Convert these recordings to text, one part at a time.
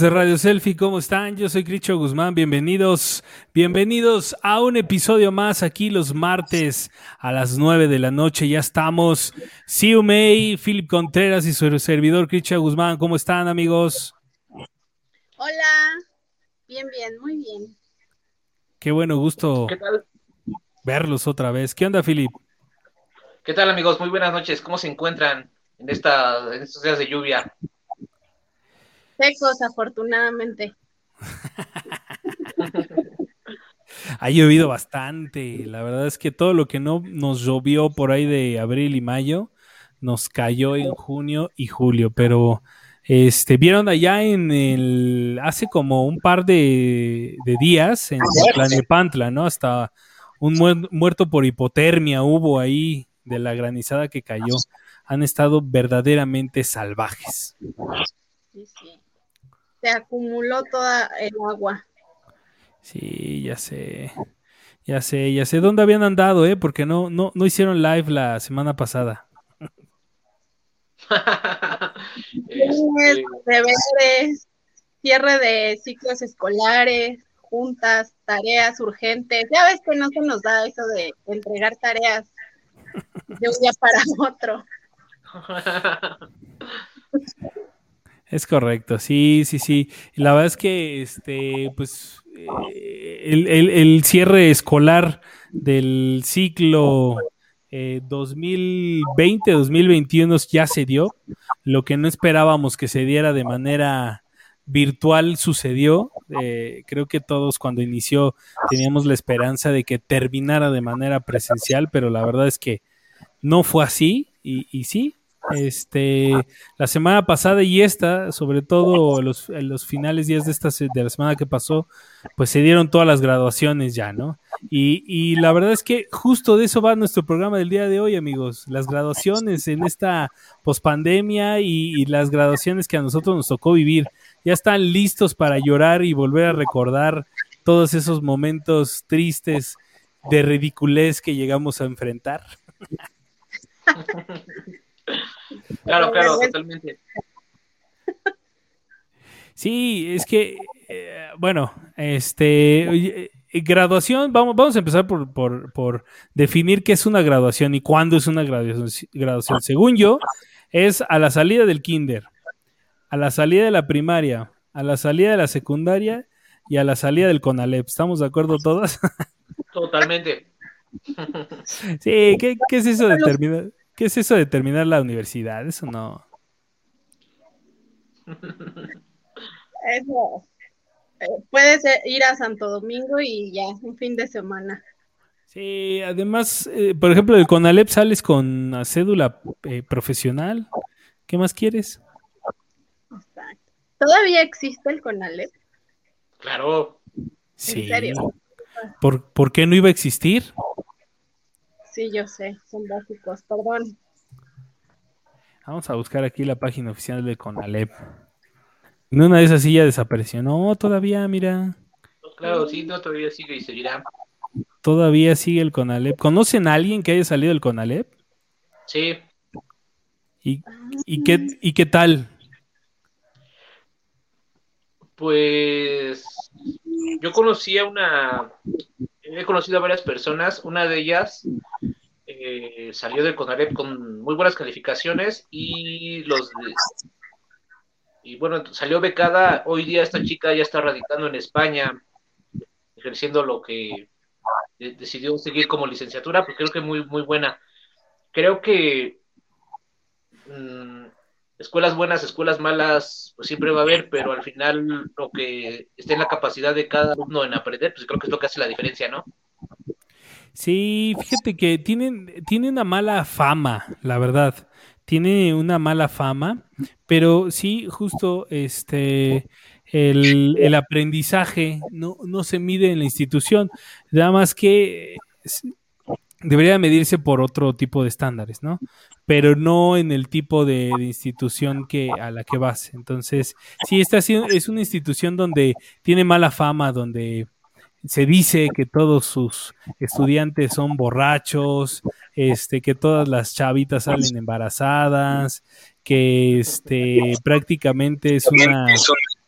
Amigos de Radio Selfie, ¿cómo están? Yo soy Cricho Guzmán, bienvenidos, bienvenidos a un episodio más aquí los martes a las 9 de la noche, ya estamos. Siu May, Philip Contreras y su servidor Cricho Guzmán, ¿cómo están amigos? Hola, bien, bien, muy bien. Qué bueno, gusto verlos otra vez. ¿Qué onda, Philip? ¿Qué tal amigos? Muy buenas noches, ¿cómo se encuentran en, esta, en estos días de lluvia? Secos, afortunadamente. ha llovido bastante. La verdad es que todo lo que no nos llovió por ahí de abril y mayo nos cayó en junio y julio. Pero este vieron allá en el hace como un par de, días en Planepantla, ¿no? Hasta un muerto por hipotermia hubo ahí de la granizada que cayó. Han estado verdaderamente salvajes. Sí, sí se acumuló toda el agua. Sí, ya sé. Ya sé, ya sé dónde habían andado, ¿eh? Porque no, no, no hicieron live la semana pasada. Este, deberes, cierre de ciclos escolares, juntas, tareas urgentes. Ya ves que no se nos da eso de entregar tareas de un día para otro. Es correcto, sí, sí, sí. La verdad es que, este, pues, eh, el, cierre escolar del ciclo 2020-2021 eh, ya se dio. Lo que no esperábamos que se diera de manera virtual sucedió. Eh, creo que todos cuando inició teníamos la esperanza de que terminara de manera presencial, pero la verdad es que no fue así. Y, y sí, este, la semana pasada y esta, sobre todo los, los finales días de esta de la semana que pasó, pues se dieron todas las graduaciones ya, ¿no? Y, y la verdad es que justo de eso va nuestro programa del día de hoy, amigos. Las graduaciones en esta pospandemia y, y las graduaciones que a nosotros nos tocó vivir. Ya están listos para llorar y volver a recordar todos esos momentos tristes de ridiculez que llegamos a enfrentar. Claro, claro, totalmente. Sí, es que, eh, bueno, este, eh, graduación, vamos, vamos a empezar por, por, definir qué es una graduación y cuándo es una graduación, graduación. Según yo, es a la salida del kinder, a la salida de la primaria, a la salida de la secundaria y a la salida del CONALEP. ¿Estamos de acuerdo todas? Totalmente. Sí, ¿qué, qué es eso de terminar? ¿Qué es eso de terminar la universidad? Eso no. Eso. Eh, puedes ir a Santo Domingo y ya, un fin de semana. Sí, además, eh, por ejemplo, del CONALEP sales con cédula eh, profesional. ¿Qué más quieres? ¿Todavía existe el CONALEP? Claro. Sí. ¿En serio? ¿Por, ¿Por qué no iba a existir? Sí, yo sé, son básicos, perdón. Vamos a buscar aquí la página oficial de Conalep. En una de esas sí ya desapareció. No, todavía, mira. Claro, sí, no, todavía sigue y seguirá. Todavía sigue el Conalep. ¿Conocen a alguien que haya salido del Conalep? Sí. ¿Y, y, qué, ¿Y qué tal? Pues yo conocí a una he conocido a varias personas, una de ellas eh, salió del CONALEP con muy buenas calificaciones y los y bueno, salió becada, hoy día esta chica ya está radicando en España, ejerciendo lo que decidió seguir como licenciatura, pues creo que muy, muy buena. Creo que mm, escuelas buenas, escuelas malas, pues siempre va a haber, pero al final lo que esté en la capacidad de cada alumno en aprender, pues creo que es lo que hace la diferencia, ¿no? Sí, fíjate que tienen, tiene una mala fama, la verdad. Tiene una mala fama, pero sí, justo este el, el aprendizaje no, no se mide en la institución. Nada más que debería medirse por otro tipo de estándares, ¿no? Pero no en el tipo de, institución que a la que vas. Entonces, sí, esta es una institución donde tiene mala fama, donde se dice que todos sus estudiantes son borrachos, este, que todas las chavitas salen embarazadas, que este prácticamente es una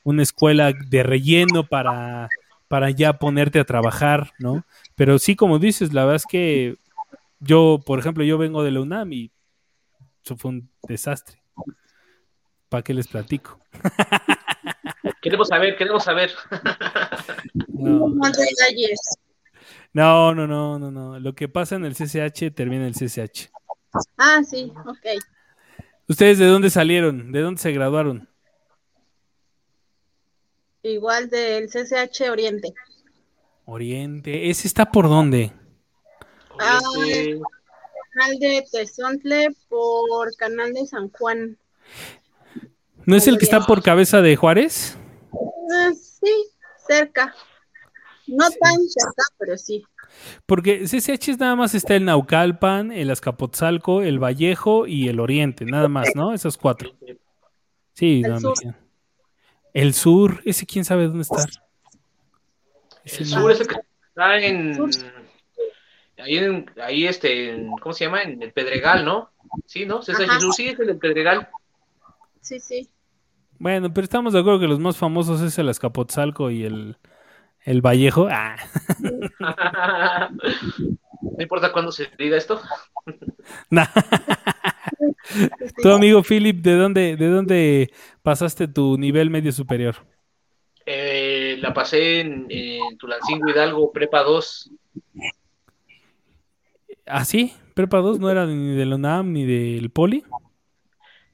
una escuela de relleno para, para ya ponerte a trabajar, ¿no? Pero sí, como dices, la verdad es que yo, por ejemplo, yo vengo de la UNAM y eso fue un desastre. ¿Para qué les platico? Queremos saber, queremos saber. No. No, no, no, no. Lo que pasa en el CCH termina en el CCH. Ah, sí, ok. ¿Ustedes de dónde salieron? ¿De dónde se graduaron? Igual del CCH Oriente. Oriente. ¿Ese está por dónde? Ah. Este, Canal de Tezontle por Canal de San Juan. ¿No es el que está por cabeza de Juárez? Ah, sí, cerca. No tan cerca, pero sí. Porque CCH es nada más está el Naucalpan, el Azcapotzalco, el Vallejo y el Oriente, nada más, ¿no? Esos cuatro. Sí, El no, sur. El sur, ese quién sabe dónde está. El sur es el que está en. Ahí, en, ahí este, en- ¿cómo se llama? En el Pedregal, ¿no? Sí, ¿no? César Ajá. Jesús, sí, es el del Pedregal. Sí, sí. Bueno, pero estamos de acuerdo que los más famosos es el Azcapotzalco y el, el Vallejo. Ah, no importa cuándo se diga esto. nah. Tu amigo Philip, ¿de dónde, ¿de dónde pasaste tu nivel medio superior? Eh, la pasé en, en Tulancingo Hidalgo, Prepa 2. ¿Ah, sí? ¿Prepa 2 no era ni del UNAM ni del Poli?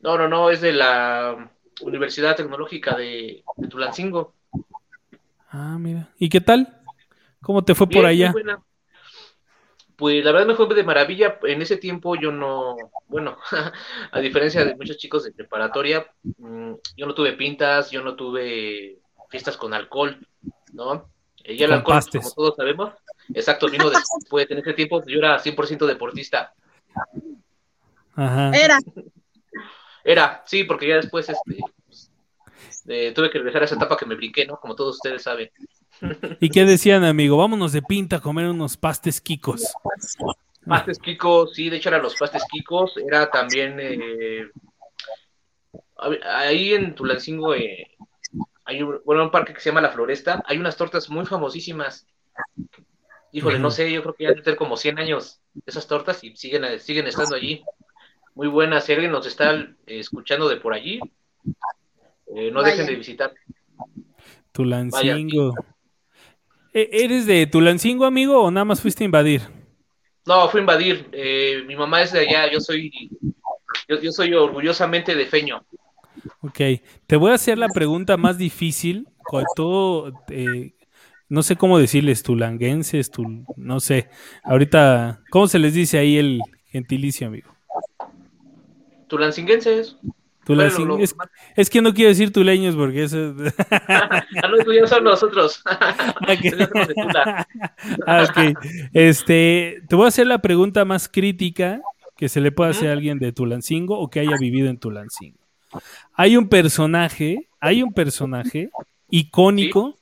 No, no, no, es de la Universidad Tecnológica de, de Tulancingo. Ah, mira. ¿Y qué tal? ¿Cómo te fue Bien, por muy allá? buena. Pues la verdad me fue de maravilla. En ese tiempo yo no, bueno, a diferencia de muchos chicos de preparatoria, mm, yo no tuve pintas, yo no tuve fiestas con alcohol, ¿no? Ya el alcohol, pastes. como todos sabemos, exacto, vino después. En ese tiempo yo era 100% deportista. Ajá. Era. Era, sí, porque ya después este, pues, eh, tuve que regresar a esa etapa que me brinqué, ¿no? Como todos ustedes saben. ¿Y qué decían, amigo? Vámonos de pinta a comer unos pastes quicos. Pastes Kikos, sí, de hecho eran los pastes Kikos, era también eh, a- ahí en Tulancingo eh, hay un, bueno, un parque que se llama La Floresta, hay unas tortas muy famosísimas. Híjole, no sé, yo creo que ya deben tener como 100 años esas tortas y siguen, siguen estando allí. Muy buenas, si alguien nos está eh, escuchando de por allí, eh, no dejen de visitar. Tulancingo. ¿E- ¿Eres de Tulancingo, amigo, o nada más fuiste a invadir? No, fue a invadir, eh, mi mamá es de allá, yo soy, yo, yo soy orgullosamente de Feño. Ok, te voy a hacer la pregunta más difícil, con todo, eh, no sé cómo decirles, tulanguenses, tul- no sé. Ahorita, ¿cómo se les dice ahí el gentilicio, amigo? Tulancinguenses. Bueno, lo- es, es que no quiero decir tuleños porque eso... Ah, no, ya son nosotros. Ah, ok. Este, te voy a hacer la pregunta más crítica que se le puede hacer a alguien de Tulancingo o que haya vivido en Tulancingo. Hay un personaje, hay un personaje icónico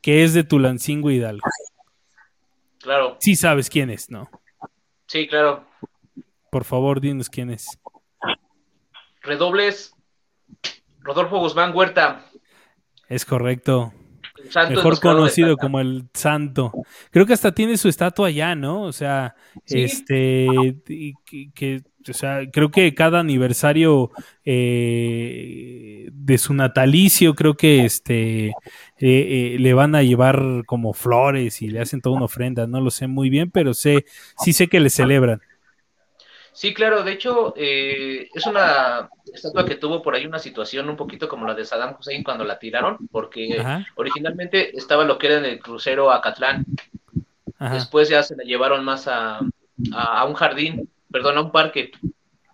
que es de Tulancingo Hidalgo. Claro, Sí sabes quién es, ¿no? sí, claro. Por favor, dinos quién es. Redobles. Rodolfo Guzmán Huerta. Es correcto. santo Mejor conocido como el Santo. Creo que hasta tiene su estatua allá, ¿no? O sea, Sí. este, que, o sea, creo que cada aniversario eh, de su natalicio, creo que este, eh, eh, le van a llevar como flores y le hacen toda una ofrenda. No lo sé muy bien, pero sé, sí sé que le celebran. Sí, claro, de hecho, eh, es una estatua que tuvo por ahí una situación un poquito como la de Saddam Hussein cuando la tiraron, porque Ajá, originalmente estaba lo que era en el crucero Acatlán, ajá. después ya se la llevaron más a, a, a un jardín, perdón, a un parque,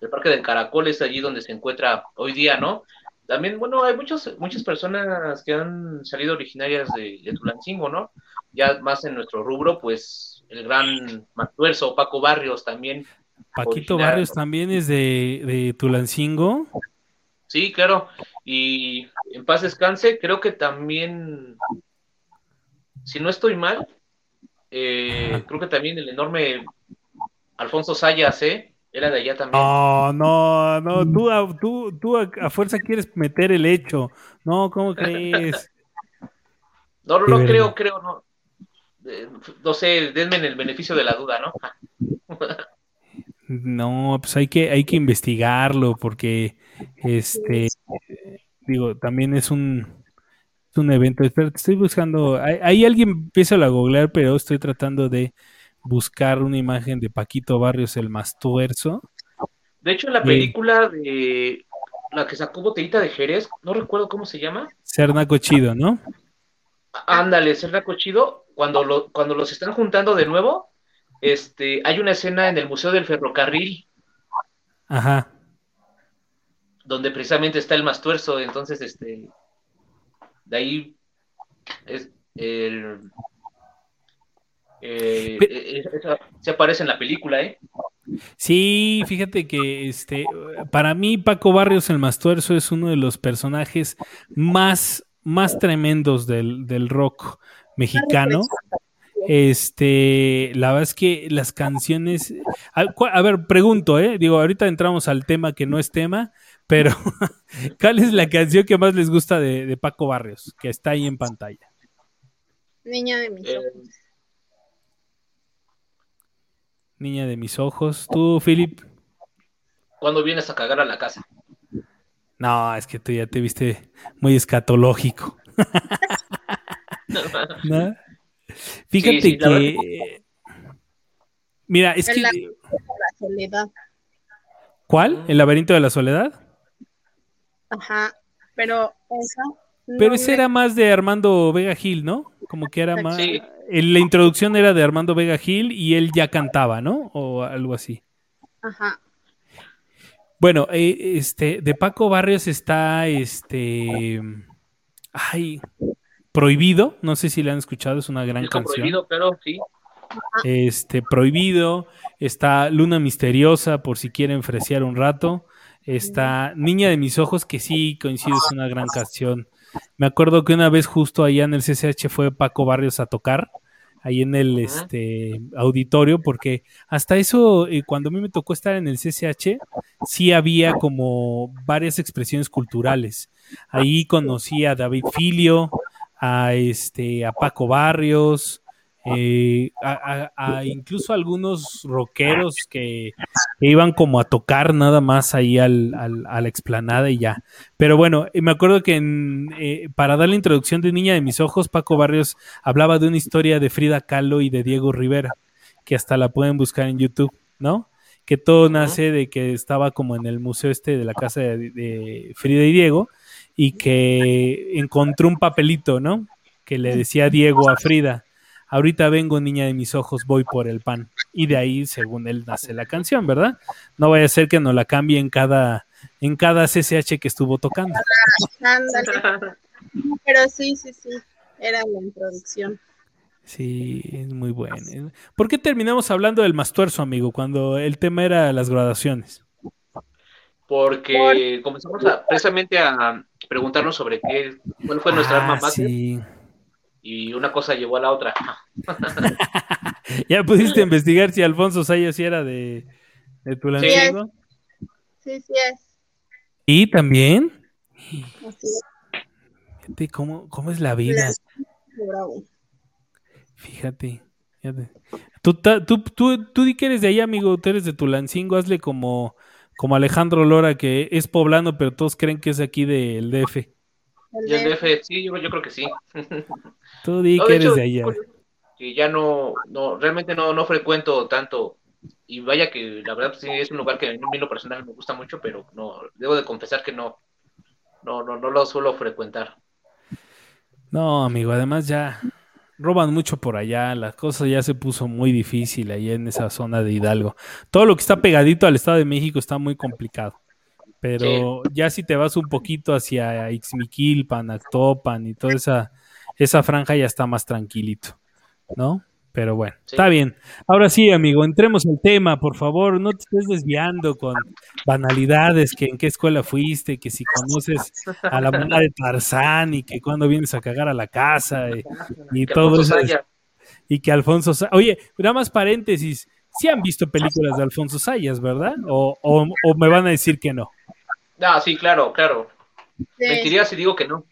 el Parque del Caracol es allí donde se encuentra hoy día, ¿no? También, bueno, hay muchos, muchas personas que han salido originarias de, de Tulancingo, ¿no? Ya más en nuestro rubro, pues el gran Matuerzo, Paco Barrios también, Paquito original. Barrios también es de, de Tulancingo. Sí, claro. Y en paz descanse, creo que también, si no estoy mal, eh, creo que también el enorme Alfonso Sayas, ¿eh? Era de allá también. No, no, no, tú, a, tú, tú a, fuerza quieres meter el hecho. No, ¿cómo crees? no, no, no creo, creo, no. Eh, no sé, denme el beneficio de la duda, ¿no? no, pues hay que, hay que investigarlo porque, este, digo, también es un, es un evento. Espera, estoy buscando, ahí alguien empieza a googlear, pero estoy tratando de buscar una imagen de Paquito Barrios el más tuerzo. De hecho, en la película de la que sacó Botellita de Jerez, no recuerdo cómo se llama. Cernaco Chido, ¿no? Ándale, Cernaco Chido, cuando, lo, cuando los están juntando de nuevo, este, hay una escena en el Museo del Ferrocarril. Ajá. Donde precisamente está el más tuerzo, entonces, este, de ahí es el, eh, eh, se aparece en la película, ¿eh? Sí, fíjate que este, para mí Paco Barrios el Mastuerzo es uno de los personajes más, más tremendos del, rock mexicano. Este, la verdad es que las canciones, a, ver, pregunto, eh, digo, ahorita entramos al tema que no es tema, pero ¿cuál es la canción que más les gusta de, Paco Barrios, que está ahí en pantalla? Niña de mis ojos. Niña de mis ojos. ¿Tú, Philip? ¿Cuándo vienes a cagar a la casa? No, es que tú ya te viste muy escatológico. Fíjate que. Mira, es que. La soledad. ¿Cuál? ¿El laberinto de la soledad? Ajá, pero esa. pero ese era más de Armando Vega Gil, ¿no? Como que era más. Sí la introducción era de Armando Vega Gil y él ya cantaba, ¿no? O algo así. Ajá. Bueno, eh, este, de Paco Barrios está este. Ay, Prohibido, no sé si le han escuchado, es una gran canción. Prohibido, pero sí. Este, Prohibido, está Luna Misteriosa, por si quieren fresear un rato. Está Niña de mis ojos, que sí coincide, es una gran canción. Me acuerdo que una vez justo allá en el CCH fue Paco Barrios a tocar, ahí en el este, auditorio, porque hasta eso, eh, cuando a mí me tocó estar en el CCH, sí había como varias expresiones culturales. Ahí conocí a David Filio, a, este, a Paco Barrios, eh, a, incluso algunos rockeros que, iban como a tocar nada más ahí al, a la explanada y ya. Pero bueno, me acuerdo que eh, para dar la introducción de Niña de mis Ojos, Paco Barrios hablaba de una historia de Frida Kahlo y de Diego Rivera, que hasta la pueden buscar en YouTube, ¿no? Que todo nace de que estaba como en el museo este de la casa de Frida y Diego y que encontró un papelito, ¿no? Que le decía Diego a Frida ahorita vengo niña de mis ojos, voy por el pan. Y de ahí, según él, nace la canción, ¿verdad? No vaya a ser que nos la cambie en cada, en cada CCH que estuvo tocando. Pero sí, sí, sí, era la introducción. Sí, es muy bueno. ¿Por qué terminamos hablando del mastuerzo, amigo, cuando el tema era las graduaciones? Porque comenzamos precisamente a preguntarnos sobre qué, cuál fue nuestra ah, arma sí y una cosa llevó a la otra. ¿Ya pudiste investigar si Alfonso Sayas era de, de Tulancingo? Sí, sí es. ¿Y también? Fíjate cómo, cómo es la vida. Fíjate, fíjate. Tú, tú, tú, tú di que eres de ahí, amigo, tú eres de Tulancingo, hazle como, como Alejandro Lora, que es poblano, pero todos creen que es aquí del DF. Y el DF, sí, yo, creo que sí. Tú di que eres de allá. Que ya no, no, realmente no, no frecuento tanto. Y vaya que la verdad sí es un lugar que en un personal me gusta mucho, pero no, debo de confesar que no, no, no, no lo suelo frecuentar. No, amigo, además ya roban mucho por allá, la cosa ya se puso muy difícil ahí en esa zona de Hidalgo. Todo lo que está pegadito al Estado de México está muy complicado. Pero ya si te vas un poquito hacia Ixmiquilpan, Actopan y toda esa, esa franja ya está más tranquilito, ¿no? Pero bueno, está bien. Ahora sí, amigo, entremos al tema, por favor, no te estés desviando con banalidades, que en qué escuela fuiste, que si conoces a la mamá de Tarzán y que cuando vienes a cagar a la casa y, todo eso. Y que Alfonso... Oye, nada más paréntesis, sí han visto películas de Alfonso Sayas, ¿verdad? O, o, o me van a decir que no. Ah, sí, claro, claro. Mentiría si digo que no.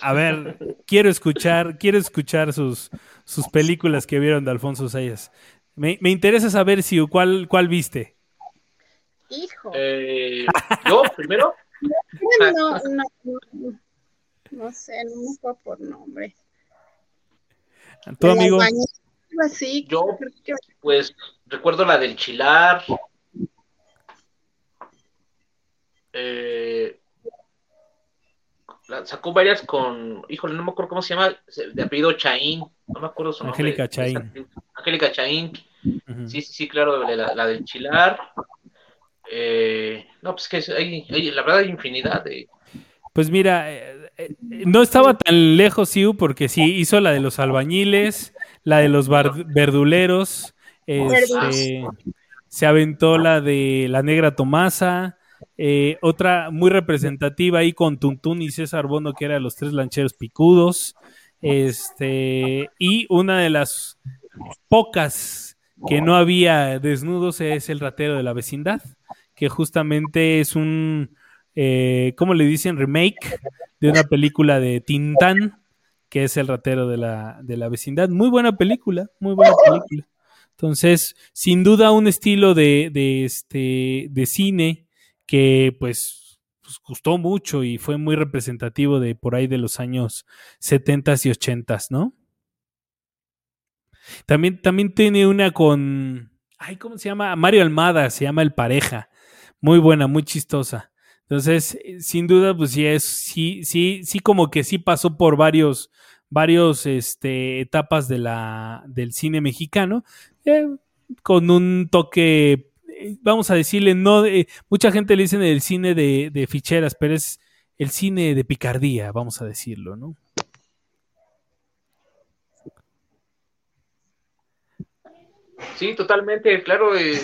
A ver, quiero escuchar, quiero escuchar sus, sus películas que vieron de Alfonso Sayas. Me, me interesa saber si cuál, cuál viste. Hijo. Eh, ¿Yo primero? No, no, no, no sé, no me acuerdo por nombre. ¿Tu amigo? Así, Yo, pues, recuerdo la del Chilar. Eh, sacó varias con, híjole, no me acuerdo cómo se llama, de apellido Chaín, no me acuerdo su nombre. Angélica Chaín. Angélica Chaín, sí, sí, sí, claro, la, la del Chilar. Eh, no, pues que hay, hay- la verdad hay infinidad de... Pues mira, eh, eh, no estaba tan lejos Siu porque sí hizo la de los albañiles, la de los verduleros, este, se aventó la de la negra Tomasa, eh, otra muy representativa ahí con Tuntún y César Bono que era los tres lancheros picudos, este, y una de las pocas que no había desnudos es el ratero de la vecindad, que justamente es un, eh, ¿cómo le dicen? Remake de una película de Tintán, que es el ratero de la, de la vecindad. Muy buena película, muy buena película. Entonces, sin duda un estilo de, de, este, de cine que pues, pues, gustó mucho y fue muy representativo de por ahí de los años 70 y 80, ¿no? También, también tiene una con, ay, ¿cómo se llama? Mario Almada, se llama El Pareja. Muy buena, muy chistosa. Entonces, eh, sin duda, pues sí es, sí, sí, sí, como que sí pasó por varios, varios, este, etapas de la, del cine mexicano, eh, con un toque, vamos a decirle, no, de- mucha gente le dice el cine de, de ficheras, pero es el cine de picardía, vamos a decirlo, ¿no? Sí, totalmente, claro. eh,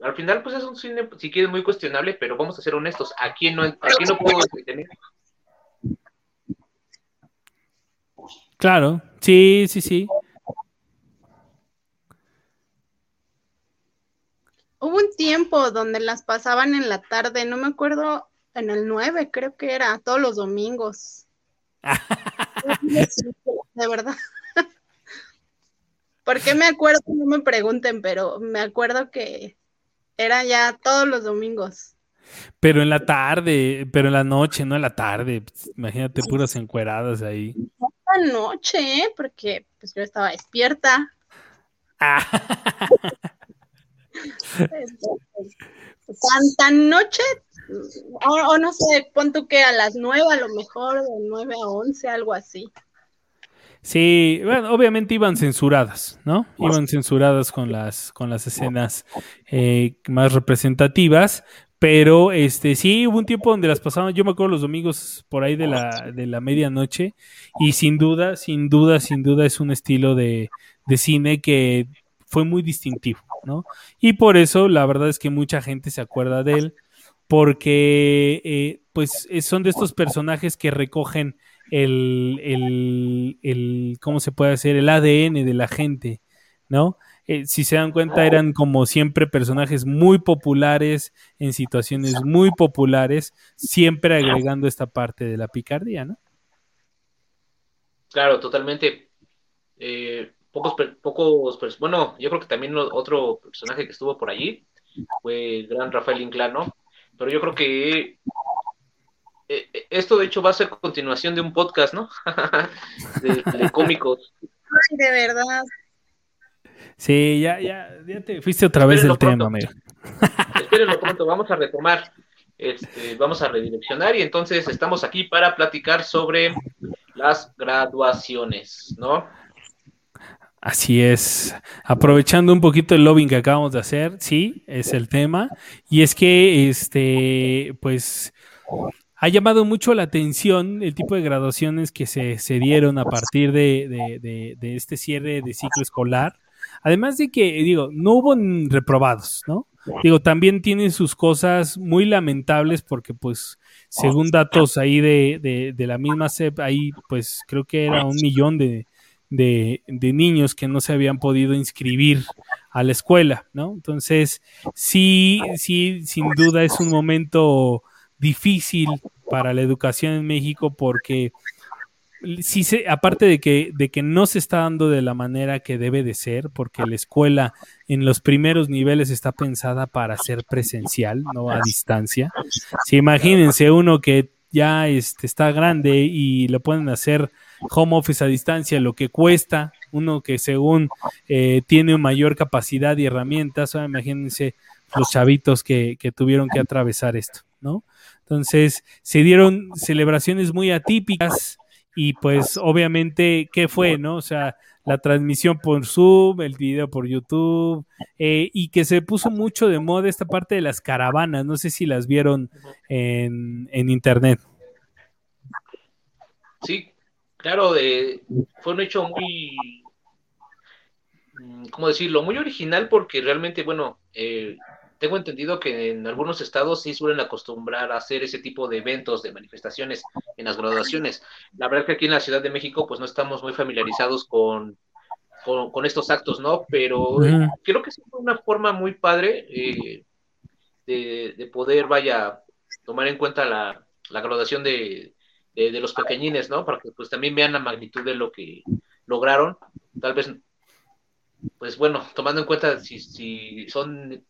al final, pues es un cine, si quieres, muy cuestionable, pero vamos a ser honestos. Aquí no, aquí no puedo entretener. Claro, sí, sí, sí. Hubo un tiempo donde las pasaban en la tarde, no me acuerdo, en el 9 creo que era, todos los domingos. De verdad. ¿Por qué me acuerdo? No me pregunten, pero me acuerdo que era ya todos los domingos. Pero en la tarde, pero en la noche, no en la tarde. Pues, imagínate puras encueradas ahí. Esta noche, ¿eh? porque pues yo estaba despierta. Tan, tan noche, o, o no sé, pon tú que a las 9 a lo mejor, de 9 a 11, algo así. Sí, bueno, obviamente iban censuradas, ¿no? Iban censuradas con las, con las escenas eh, más representativas, pero este sí hubo un tiempo donde las pasaban, yo me acuerdo los domingos por ahí de la, de la medianoche, y sin duda, sin duda, sin duda es un estilo de, de cine que fue muy distintivo, ¿no? Y por eso la verdad es que mucha gente se acuerda de él, porque eh, pues eh, son de estos personajes que recogen el, el, el, ¿cómo se puede hacer? El ADN de la gente, ¿no? Eh, si se dan cuenta, eran como siempre personajes muy populares, en situaciones muy populares, siempre agregando esta parte de la picardía, ¿no? Claro, totalmente. Eh, pocos, pocos, pers- bueno, yo creo que también lo- otro personaje que estuvo por allí fue el gran Rafael Inclán, ¿no? Pero yo creo que eh, eh, esto de hecho va a ser continuación de un podcast, ¿no? de, de cómicos. Ay, de verdad. Sí, ya, ya, ya te fuiste otra vez del tema, amigo. Espérenlo pronto, vamos a retomar, este, vamos a redireccionar y entonces estamos aquí para platicar sobre las graduaciones, ¿no? Así es. Aprovechando un poquito el lobbying que acabamos de hacer, sí, es el tema. Y es que, este, pues, ha llamado mucho la atención el tipo de graduaciones que se, se dieron a partir de, de- de- este cierre de ciclo escolar. Además de que, digo, no hubo reprobados, ¿no? Digo, también tienen sus cosas muy lamentables porque, pues, según datos ahí de la misma CEP, ahí, pues, creo que era un millón de, de, de, niños que no se habían podido inscribir a la escuela, ¿no? Entonces, sí, sí, sin duda es un momento difícil para la educación en México porque sí se, aparte de que, de que no se está dando de la manera que debe de ser, porque la escuela en los primeros niveles está pensada para ser presencial, no a distancia. Si imagínense uno que ya este, está grande y lo pueden hacer home office a distancia, lo que cuesta, uno que según eh, tiene mayor capacidad y herramientas, imagínense los chavitos que, tuvieron que atravesar esto, ¿no? Entonces, se dieron celebraciones muy atípicas, y pues obviamente, ¿qué fue, no? O sea, la transmisión por Zoom, el video por YouTube, eh, y que se puso mucho de moda esta parte de las caravanas, no sé si las vieron en, internet. Sí, claro, de, fue un hecho muy, mm, ¿cómo decirlo? Muy original porque realmente, bueno, eh, tengo entendido que en algunos estados sí suelen acostumbrar a hacer ese tipo de eventos, de manifestaciones en las graduaciones. La verdad que aquí en la Ciudad de México pues no estamos muy familiarizados con, con, estos actos, ¿no? Pero creo que es una forma muy padre eh, de, poder, vaya, tomar en cuenta la, graduación de, de, los pequeñines, ¿no? Para que pues también vean la magnitud de lo que lograron. Tal vez pues bueno, tomando en cuenta si, si son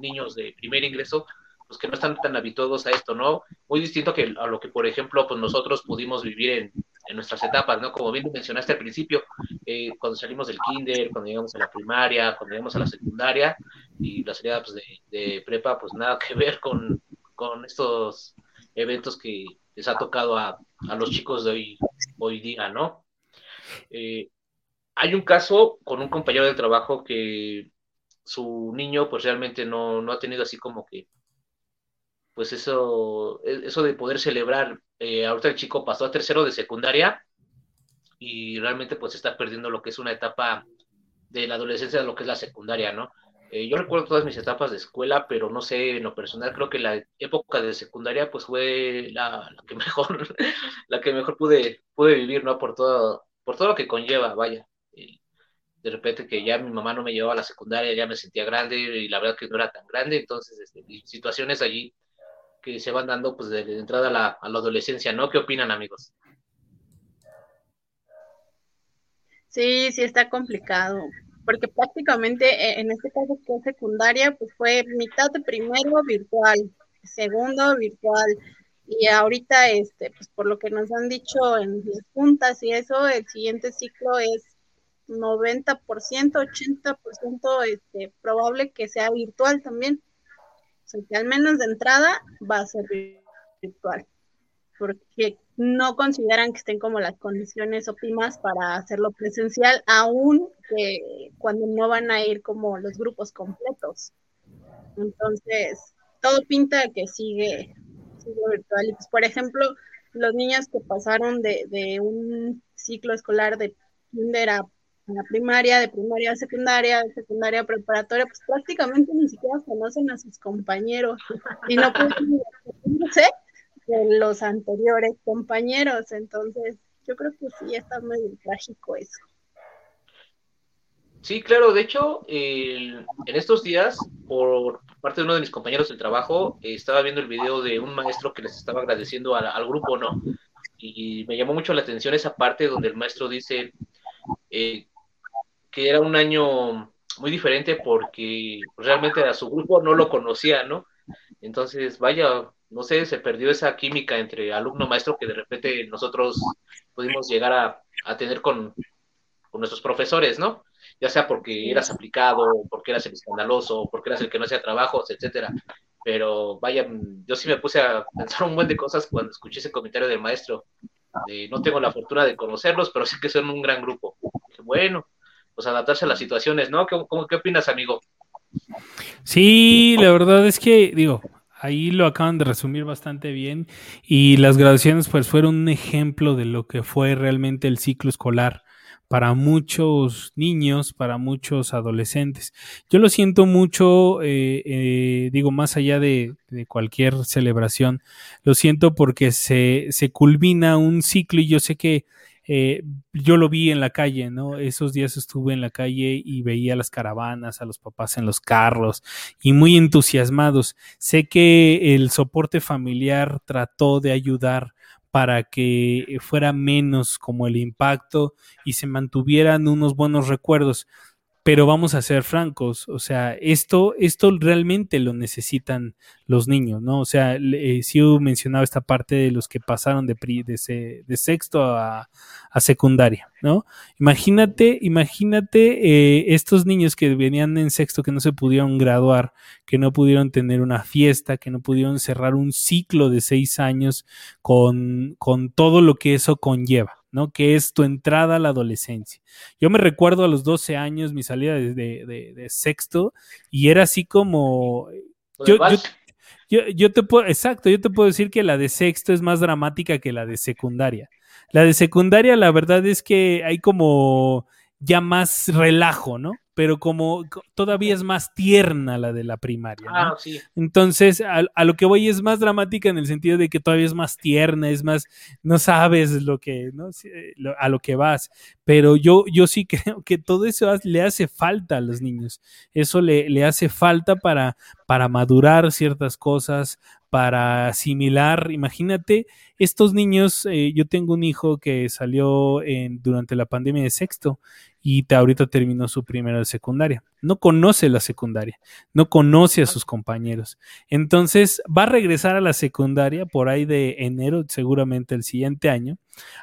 niños de primer ingreso, pues que no están tan habituados a esto, ¿no? Muy distinto que a lo que, por ejemplo, pues nosotros pudimos vivir en, en nuestras etapas, ¿no? Como bien mencionaste al principio, eh, cuando salimos del kinder, cuando llegamos a la primaria, cuando llegamos a la secundaria y la salida pues, de, prepa, pues nada que ver con, con estos eventos que les ha tocado a, a los chicos de hoy, hoy día, ¿no? Eh, hay un caso con un compañero de trabajo que su niño pues realmente no, no ha tenido así como que pues eso, eso de poder celebrar, eh, ahorita el chico pasó a tercero de secundaria y realmente pues está perdiendo lo que es una etapa de la adolescencia lo que es la secundaria, ¿no? Eh, yo recuerdo todas mis etapas de escuela, pero no sé, en lo personal creo que la época de secundaria pues fue la, que mejor, la que mejor pude, pude vivir, ¿no? Por todo, por todo lo que conlleva, vaya de repente que ya mi mamá no me llevaba a la secundaria, ya me sentía grande y la verdad que no era tan grande, entonces este, situaciones allí que se van dando pues de, entrada a la, a la, adolescencia, ¿no? ¿Qué opinan amigos? Sí, sí está complicado, porque prácticamente e, en este caso que es secundaria, pues fue mitad de primero virtual, segundo virtual, y ahorita, este, pues por lo que nos han dicho en las juntas y eso, el siguiente ciclo es 90%, 80% este, probable que sea virtual también. O sea, que al menos de entrada va a ser virtual, porque no consideran que estén como las condiciones óptimas para hacerlo presencial, aún que cuando no van a ir como los grupos completos. Entonces, todo pinta que sigue, sigue virtual. Y pues, por ejemplo, los niños que pasaron de, de un ciclo escolar de kinder a la primaria, de primaria a secundaria, de secundaria a preparatoria, pues prácticamente ni siquiera conocen a sus compañeros y no pueden de los anteriores compañeros. Entonces, yo creo que sí está muy trágico eso. Sí, claro, de hecho, en estos días, por parte de uno de mis compañeros del trabajo, estaba viendo el video de un maestro que les estaba agradeciendo al grupo, ¿no? Y me llamó mucho la atención esa parte donde el maestro dice, eh, que era un año muy diferente porque realmente a su grupo no lo conocía, ¿no? Entonces, vaya, no sé, se perdió esa química entre alumno-maestro que de repente nosotros pudimos llegar a, tener con, nuestros profesores, ¿no? Ya sea porque eras aplicado, porque eras el escandaloso, porque eras el que no hacía trabajos, etcétera. Pero vaya, yo sí me puse a pensar un buen de cosas cuando escuché ese comentario del maestro. no tengo la fortuna de conocerlos, pero sí que son un gran grupo. Bueno, pues adaptarse a las situaciones, ¿no? ¿Qué, qué opinas, amigo? Sí, la verdad es que, digo, ahí lo acaban de resumir bastante bien y las graduaciones pues fueron un ejemplo de lo que fue realmente el ciclo escolar para muchos niños, para muchos adolescentes. Yo lo siento mucho, eh, eh, digo, más allá de, cualquier celebración, lo siento porque se culmina un ciclo y yo sé que eh, yo lo vi en la calle, ¿no? Esos días estuve en la calle y veía las caravanas, a los papás en los carros y muy entusiasmados. Sé que el soporte familiar trató de ayudar para que fuera menos como el impacto y se mantuvieran unos buenos recuerdos pero vamos a ser francos, o sea, esto, esto realmente lo necesitan los niños, ¿no? O sea, eh, Siu mencionaba esta parte de los que pasaron de, de, de sexto a, a, secundaria, ¿no? Imagínate, imagínate eh, estos niños que venían en sexto que no se pudieron graduar, que no pudieron tener una fiesta, que no pudieron cerrar un ciclo de seis años con, con todo lo que eso conlleva, ¿no? Que es tu entrada a la adolescencia. Yo me recuerdo a los 12 años mi salida de, sexto y era así como... Yo, yo, te puedo, exacto, yo te puedo decir que la de sexto es más dramática que la de secundaria. La de secundaria, la verdad es que hay como ya más relajo, ¿no? Pero como todavía es más tierna la de la primaria. Ah, sí. Entonces, a, lo que voy es más dramática en el sentido de que todavía es más tierna, es más, no sabes lo que, ¿no? a lo que vas. Pero yo, yo sí creo que todo eso le hace falta a los niños. Eso le, le hace falta para, para madurar ciertas cosas, para asimilar. Imagínate, estos niños, eh, yo tengo un hijo que salió en, durante la pandemia de sexto y ahorita terminó su primera de secundaria. No conoce la secundaria, no conoce a sus compañeros. Entonces va a regresar a la secundaria por ahí de enero, seguramente el siguiente año,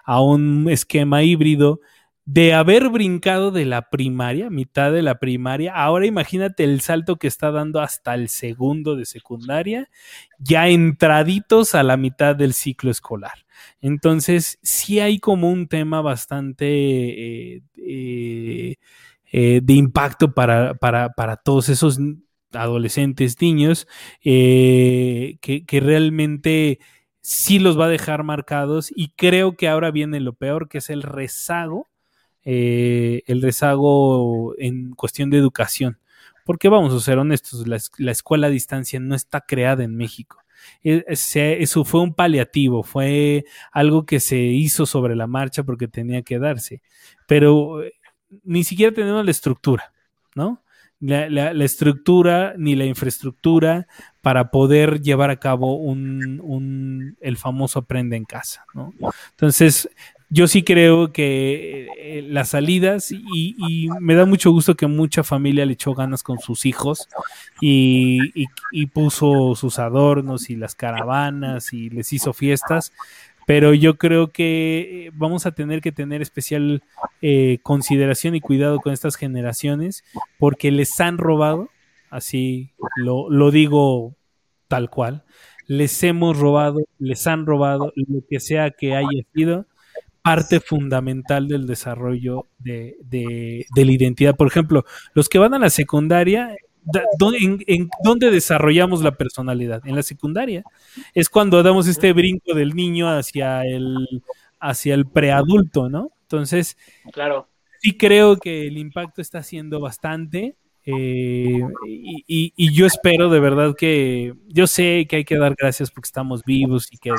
a un esquema híbrido de haber brincado de la primaria, mitad de la primaria, ahora imagínate el salto que está dando hasta el segundo de secundaria, ya entraditos a la mitad del ciclo escolar. Entonces, sí hay como un tema bastante eh, eh, eh, de impacto para, todos esos adolescentes, niños, que, que, realmente sí los va a dejar marcados y creo que ahora viene lo peor, que es el rezago, el rezago en cuestión de educación. Porque vamos a ser honestos, la escuela a distancia no está creada en México. E, eso fue un paliativo, fue algo que se hizo sobre la marcha porque tenía que darse, pero eh, ni siquiera tenemos la estructura, ¿no? La, estructura ni la infraestructura para poder llevar a cabo un, el famoso aprende en casa, ¿no? Entonces, yo sí creo que eh, las salidas y, me da mucho gusto que mucha familia le echó ganas con sus hijos y, puso sus adornos y las caravanas y les hizo fiestas, pero yo creo que eh, vamos a tener que tener especial eh, consideración y cuidado con estas generaciones porque les han robado, así lo digo tal cual, les hemos robado, les han robado lo que sea que haya sido parte fundamental del desarrollo de, la identidad. Por ejemplo, los que van a la secundaria, en, dónde desarrollamos la personalidad? En la secundaria. Es cuando damos este brinco del niño hacia el, hacia el preadulto, ¿no? Entonces, claro. sí creo que el impacto está siendo bastante. Eh, y, y, yo espero de verdad que yo sé que hay que dar gracias porque estamos vivos y que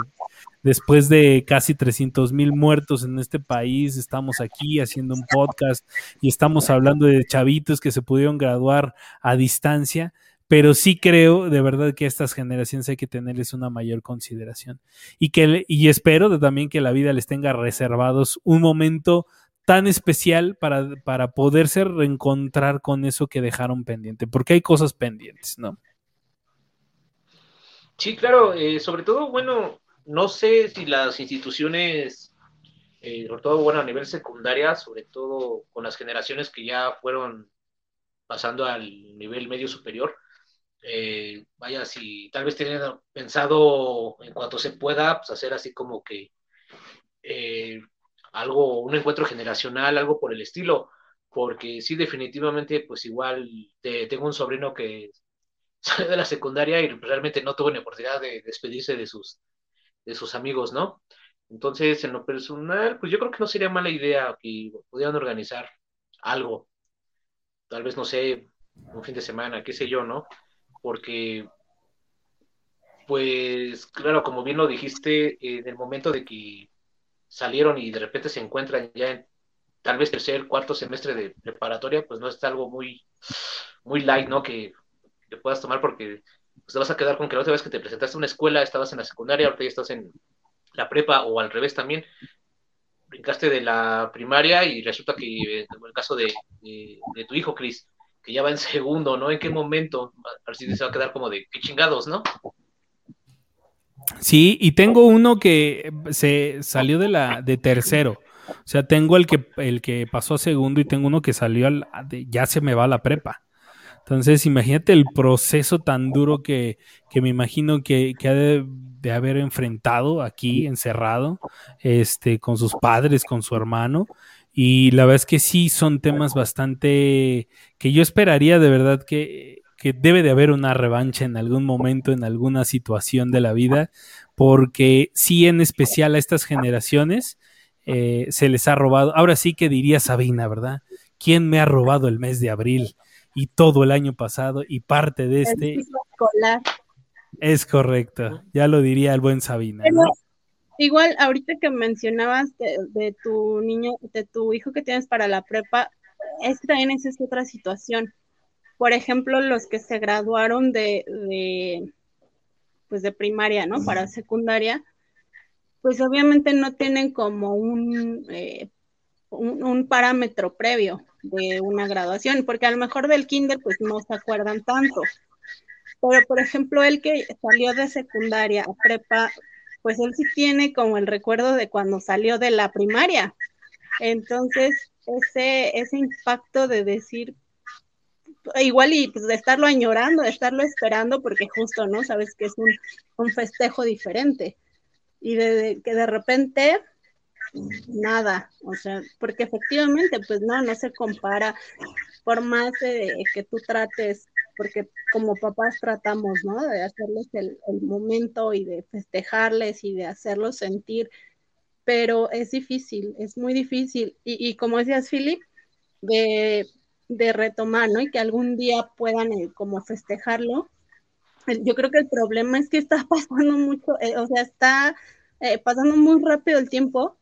después de casi 300 mil muertos en este país, estamos aquí haciendo un podcast y estamos hablando de chavitos que se pudieron graduar a distancia, pero sí creo de verdad que a estas generaciones hay que tenerles una mayor consideración y que y espero también que la vida les tenga reservados un momento tan especial para, para poderse reencontrar con eso que dejaron pendiente, porque hay cosas pendientes, ¿no? Sí, claro, eh, sobre todo, bueno, no sé si las instituciones, eh, sobre todo bueno, a nivel secundaria, sobre todo con las generaciones que ya fueron pasando al nivel medio superior, eh, vaya, si tal vez tienen pensado en cuanto se pueda, pues hacer así como que eh, algo, un encuentro generacional, algo por el estilo, porque sí, definitivamente, pues igual tengo un sobrino que sale de la secundaria y realmente no tuvo ni oportunidad de despedirse de sus de sus amigos, ¿no? Entonces, en lo personal, pues yo creo que no sería mala idea que pudieran organizar algo. Tal vez, no sé, un fin de semana, qué sé yo, ¿no? Porque, pues, claro, como bien lo dijiste, en el momento de que salieron y de repente se encuentran ya en tal vez tercer, cuarto semestre de preparatoria, pues no es algo muy, muy light, ¿no? Que, que puedas tomar porque pues, te vas a quedar con que la otra vez que te presentaste a una escuela estabas en la secundaria, ahorita ya estás en la prepa o al revés también, brincaste de la primaria y resulta que, como el caso de, de, tu hijo, Chris, que ya va en segundo, ¿no? ¿En qué momento? A ver si se va a quedar como de qué chingados, ¿no? Sí, y tengo uno que se salió de la de tercero. O sea, tengo el que el que pasó a segundo y tengo uno que salió al ya se me va a la prepa. Entonces, imagínate el proceso tan duro que, que me imagino que, que ha de, haber enfrentado aquí, encerrado, este, con sus padres, con su hermano. Y la verdad es que sí son temas bastante que yo esperaría de verdad que, que debe de haber una revancha en algún momento, en alguna situación de la vida, porque sí en especial a estas generaciones eh, se les ha robado. Ahora sí que diría Sabina, ¿verdad? ¿Quién me ha robado el mes de abril? Y todo el año pasado y parte de este. Es correcto, ya lo diría el buen Sabina. Igual, ahorita que mencionabas de, tu niño, de tu hijo que tienes para la prepa, es también esa es otra situación. Por ejemplo, los que se graduaron de, de pues de primaria, ¿no? Para secundaria, pues obviamente no tienen como un, eh, un parámetro previo de una graduación, porque a lo mejor del kinder pues no se acuerdan tanto. Pero por ejemplo, el que salió de secundaria a prepa, pues él sí tiene como el recuerdo de cuando salió de la primaria. Entonces, ese, ese impacto de decir, igual y pues de estarlo añorando, de estarlo esperando, porque justo, ¿no? Sabes que es un, un festejo diferente. Y de, que de repente nada, o sea, porque efectivamente, pues no, no se compara, por más que tú trates, porque como papás tratamos, ¿no? De hacerles el, momento y de festejarles y de hacerlos sentir, pero es difícil, es muy difícil. Y, como decías, Philip, de, retomar, ¿no? Y que algún día puedan eh, como festejarlo. Yo creo que el problema es que está pasando mucho, eh, o sea, está eh, pasando muy rápido el tiempo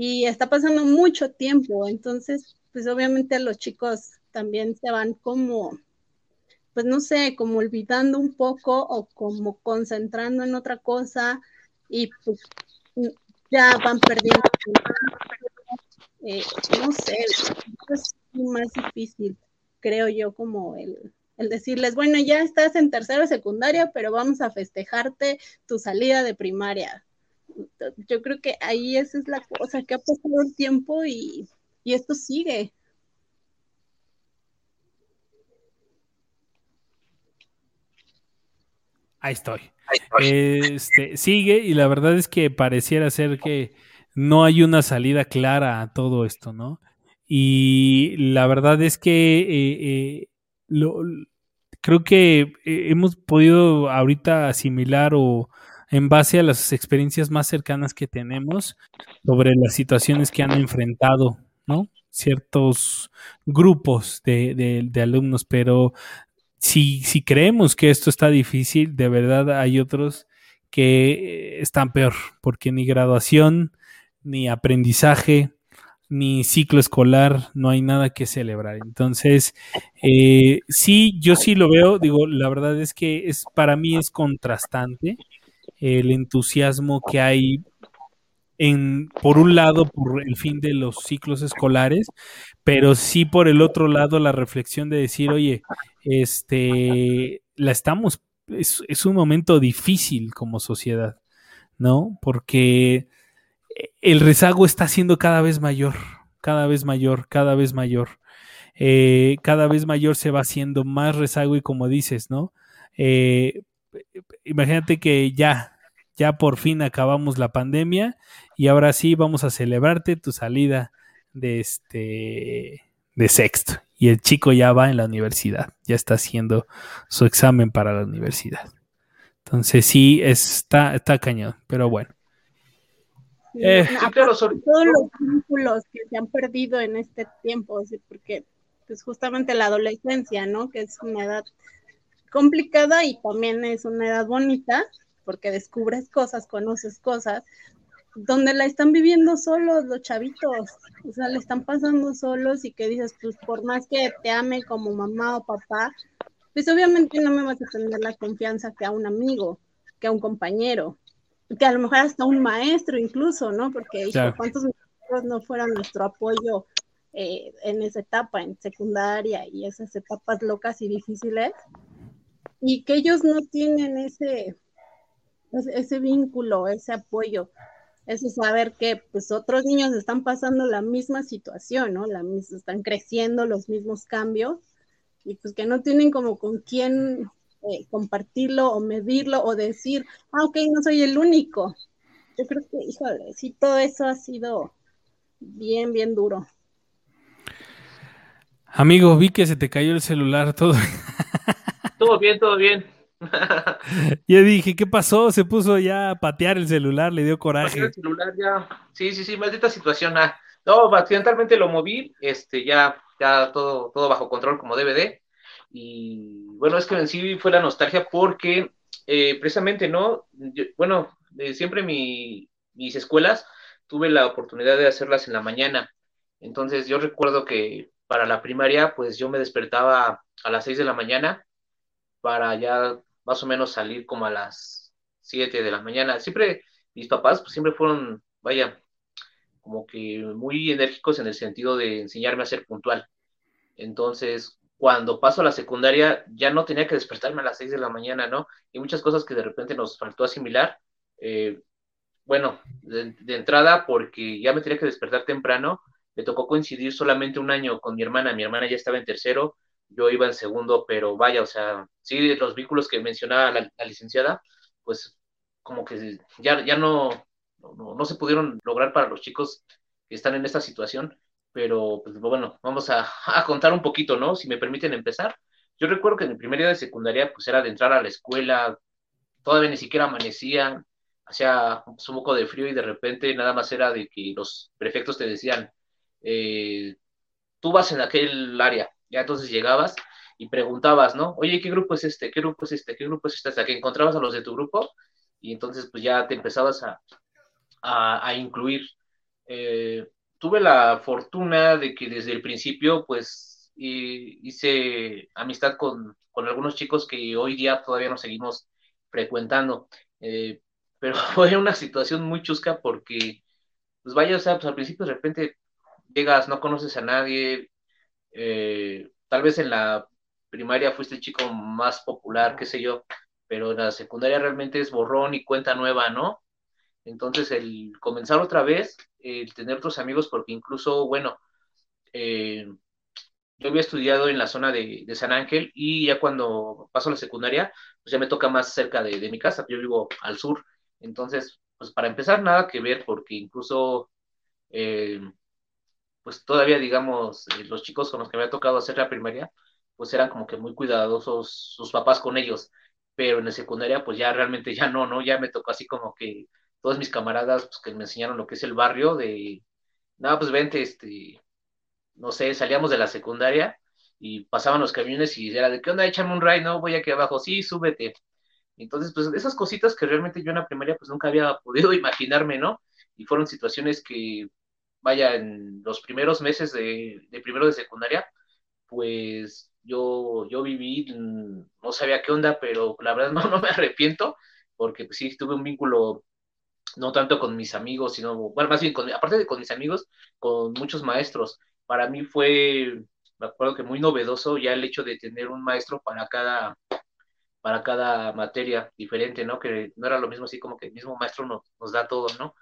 y está pasando mucho tiempo, entonces, pues obviamente los chicos también se van como, pues no sé, como olvidando un poco o como concentrando en otra cosa y pues ya van perdiendo. Eh, no sé, es más difícil, creo yo, como el, el decirles, bueno, ya estás en tercera secundaria, pero vamos a festejarte tu salida de primaria yo creo que ahí esa es la cosa, que ha pasado el tiempo y, esto sigue. Ahí estoy. Este, sigue y la verdad es que pareciera ser que no hay una salida clara a todo esto, ¿no? Y la verdad es que eh, eh, lo, creo que eh, hemos podido ahorita asimilar o en base a las experiencias más cercanas que tenemos sobre las situaciones que han enfrentado, ¿no? Ciertos grupos de, alumnos, pero si, si creemos que esto está difícil, de verdad hay otros que están peor, porque ni graduación, ni aprendizaje, ni ciclo escolar, no hay nada que celebrar. Entonces, eh, sí, yo sí lo veo, digo, la verdad es que es para mí es contrastante el entusiasmo que hay en, por un lado, por el fin de los ciclos escolares, pero sí por el otro lado la reflexión de decir, oye, este, la estamos, es, un momento difícil como sociedad, ¿no? Porque el rezago está siendo cada vez mayor, cada vez mayor, cada vez mayor. Eh, cada vez mayor se va haciendo más rezago y como dices, ¿no? Eh, imagínate que ya, ya por fin acabamos la pandemia y ahora sí vamos a celebrarte tu salida de este de sexto y el chico ya va en la universidad, ya está haciendo su examen para la universidad. Entonces sí está está cañón, pero bueno. Eh, todos los vínculos que se han perdido en este tiempo, porque pues justamente la adolescencia, ¿no? Que es una edad complicada y también es una edad bonita porque descubres cosas, conoces cosas, donde la están viviendo solos los chavitos, o sea, le están pasando solos y que dices, pues por más que te ame como mamá o papá, pues obviamente no me vas a tener la confianza que a un amigo, que a un compañero, que a lo mejor hasta un maestro incluso, ¿no? Porque cuántos maestros no fueran nuestro apoyo eh, en esa etapa, en secundaria y esas etapas locas y difíciles, y que ellos no tienen ese, ese vínculo, ese apoyo es saber que pues otros niños están pasando la misma situación, ¿no? La están creciendo los mismos cambios y pues que no tienen como con quién eh, compartirlo o medirlo o decir, ah, ok, no soy el único. Yo creo que, híjole, sí, todo eso ha sido bien, bien duro. Amigo, vi que se te cayó el celular, todo. Todo bien, todo bien. Yo dije, ¿qué pasó? Se puso ya a patear el celular, le dio coraje. El celular ya. Sí, sí, sí, maldita situación. Ah. No, accidentalmente lo moví, este, ya, ya todo, todo bajo control como DVD. Y bueno, es que en sí fue la nostalgia porque eh, precisamente, ¿no? bueno, siempre mi, mis escuelas tuve la oportunidad de hacerlas en la mañana. Entonces yo recuerdo que para la primaria, pues yo me despertaba a las 6 de la mañana para ya más o menos salir como a las 7 de la mañana. Siempre, mis papás pues, siempre fueron, vaya, como que muy enérgicos en el sentido de enseñarme a ser puntual. Entonces, cuando paso a la secundaria, ya no tenía que despertarme a las 6 de la mañana, ¿no? Y muchas cosas que de repente nos faltó asimilar. Eh, bueno, de, de, entrada, porque ya me tenía que despertar temprano, me tocó coincidir solamente un año con mi hermana. Mi hermana ya estaba en tercero, yo iba en segundo, pero vaya, o sea, sí, los vínculos que mencionaba la, licenciada, pues como que ya, ya no, no, se pudieron lograr para los chicos que están en esta situación, pero pues bueno, vamos a, contar un poquito, ¿no? Si me permiten empezar. Yo recuerdo que en el primer día de secundaria, pues era de entrar a la escuela, todavía ni siquiera amanecía, hacía un poco de frío y de repente nada más era de que los prefectos te decían, eh, tú vas en aquel área, ya entonces llegabas y preguntabas, ¿no? Oye, ¿qué grupo es este? ¿Qué grupo es este? ¿Qué grupo es este? Hasta que encontrabas a los de tu grupo y entonces pues ya te empezabas a, a, incluir. Eh, tuve la fortuna de que desde el principio pues hice amistad con, con, algunos chicos que hoy día todavía nos seguimos frecuentando. Eh, pero fue una situación muy chusca porque, pues vaya, o sea, pues al principio de repente llegas, no conoces a nadie, eh, tal vez en la primaria fuiste el chico más popular, qué sé yo, pero en la secundaria realmente es borrón y cuenta nueva, ¿no? Entonces el comenzar otra vez, el tener otros amigos, porque incluso, bueno, eh, yo había estudiado en la zona de, San Ángel y ya cuando paso a la secundaria, pues ya me toca más cerca de, mi casa, yo vivo al sur. Entonces, pues para empezar, nada que ver, porque incluso eh, pues todavía, digamos, eh, los chicos con los que me ha tocado hacer la primaria, pues eran como que muy cuidadosos sus papás con ellos, pero en la secundaria, pues ya realmente ya no, ¿no? Ya me tocó así como que todos mis camaradas, pues que me enseñaron lo que es el barrio, de, nada, pues vente, este, no sé, salíamos de la secundaria y pasaban los camiones y era de, ¿qué onda? Échame un ride, ¿no? Voy aquí abajo, sí, súbete. Entonces, pues esas cositas que realmente yo en la primaria pues nunca había podido imaginarme, ¿no? Y fueron situaciones que vaya, en los primeros meses de, primero de secundaria, pues yo, yo viví, mm, no sabía qué onda, pero la verdad no, no me arrepiento, porque pues, sí tuve un vínculo no tanto con mis amigos, sino, bueno, más bien, con, aparte de con mis amigos, con muchos maestros. Para mí fue, me acuerdo que muy novedoso ya el hecho de tener un maestro para cada, para cada materia diferente, ¿no? Que no era lo mismo así como que el mismo maestro nos, nos da todo, ¿no?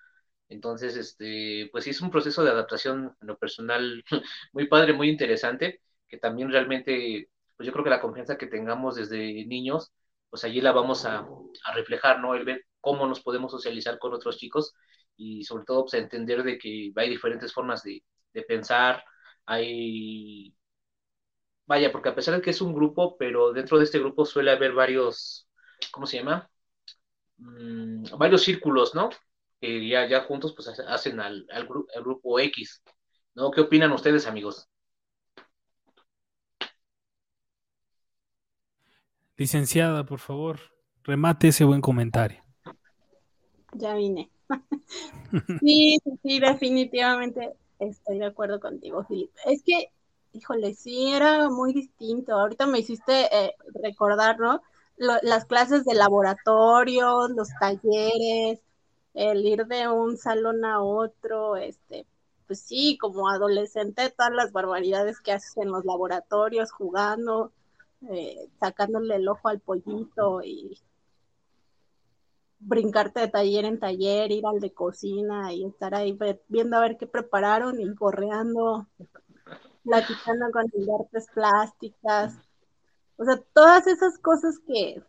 Entonces, este, pues sí es un proceso de adaptación en lo personal muy padre, muy interesante, que también realmente, pues yo creo que la confianza que tengamos desde niños, pues allí la vamos a, reflejar, ¿no? El ver cómo nos podemos socializar con otros chicos y sobre todo pues entender de que hay diferentes formas de, pensar, hay vaya, porque a pesar de que es un grupo, pero dentro de este grupo suele haber varios, ¿cómo se llama? Mm, varios círculos, ¿no? Que ya, ya juntos pues hacen al, al, grupo X. ¿no? ¿Qué opinan ustedes, amigos? Licenciada, por favor, remate ese buen comentario. ya vine. sí, sí, definitivamente estoy de acuerdo contigo, Filipe. Es que, híjole, sí, era muy distinto. Ahorita me hiciste eh, recordar, ¿no? las clases de laboratorio, los talleres, el ir de un salón a otro, este, pues sí, como adolescente, todas las barbaridades que haces en los laboratorios, jugando, eh, sacándole el ojo al pollito y brincarte de taller en taller, ir al de cocina y estar ahí viendo a ver qué prepararon y correando, platicando con artes plásticas. O sea, todas esas cosas que,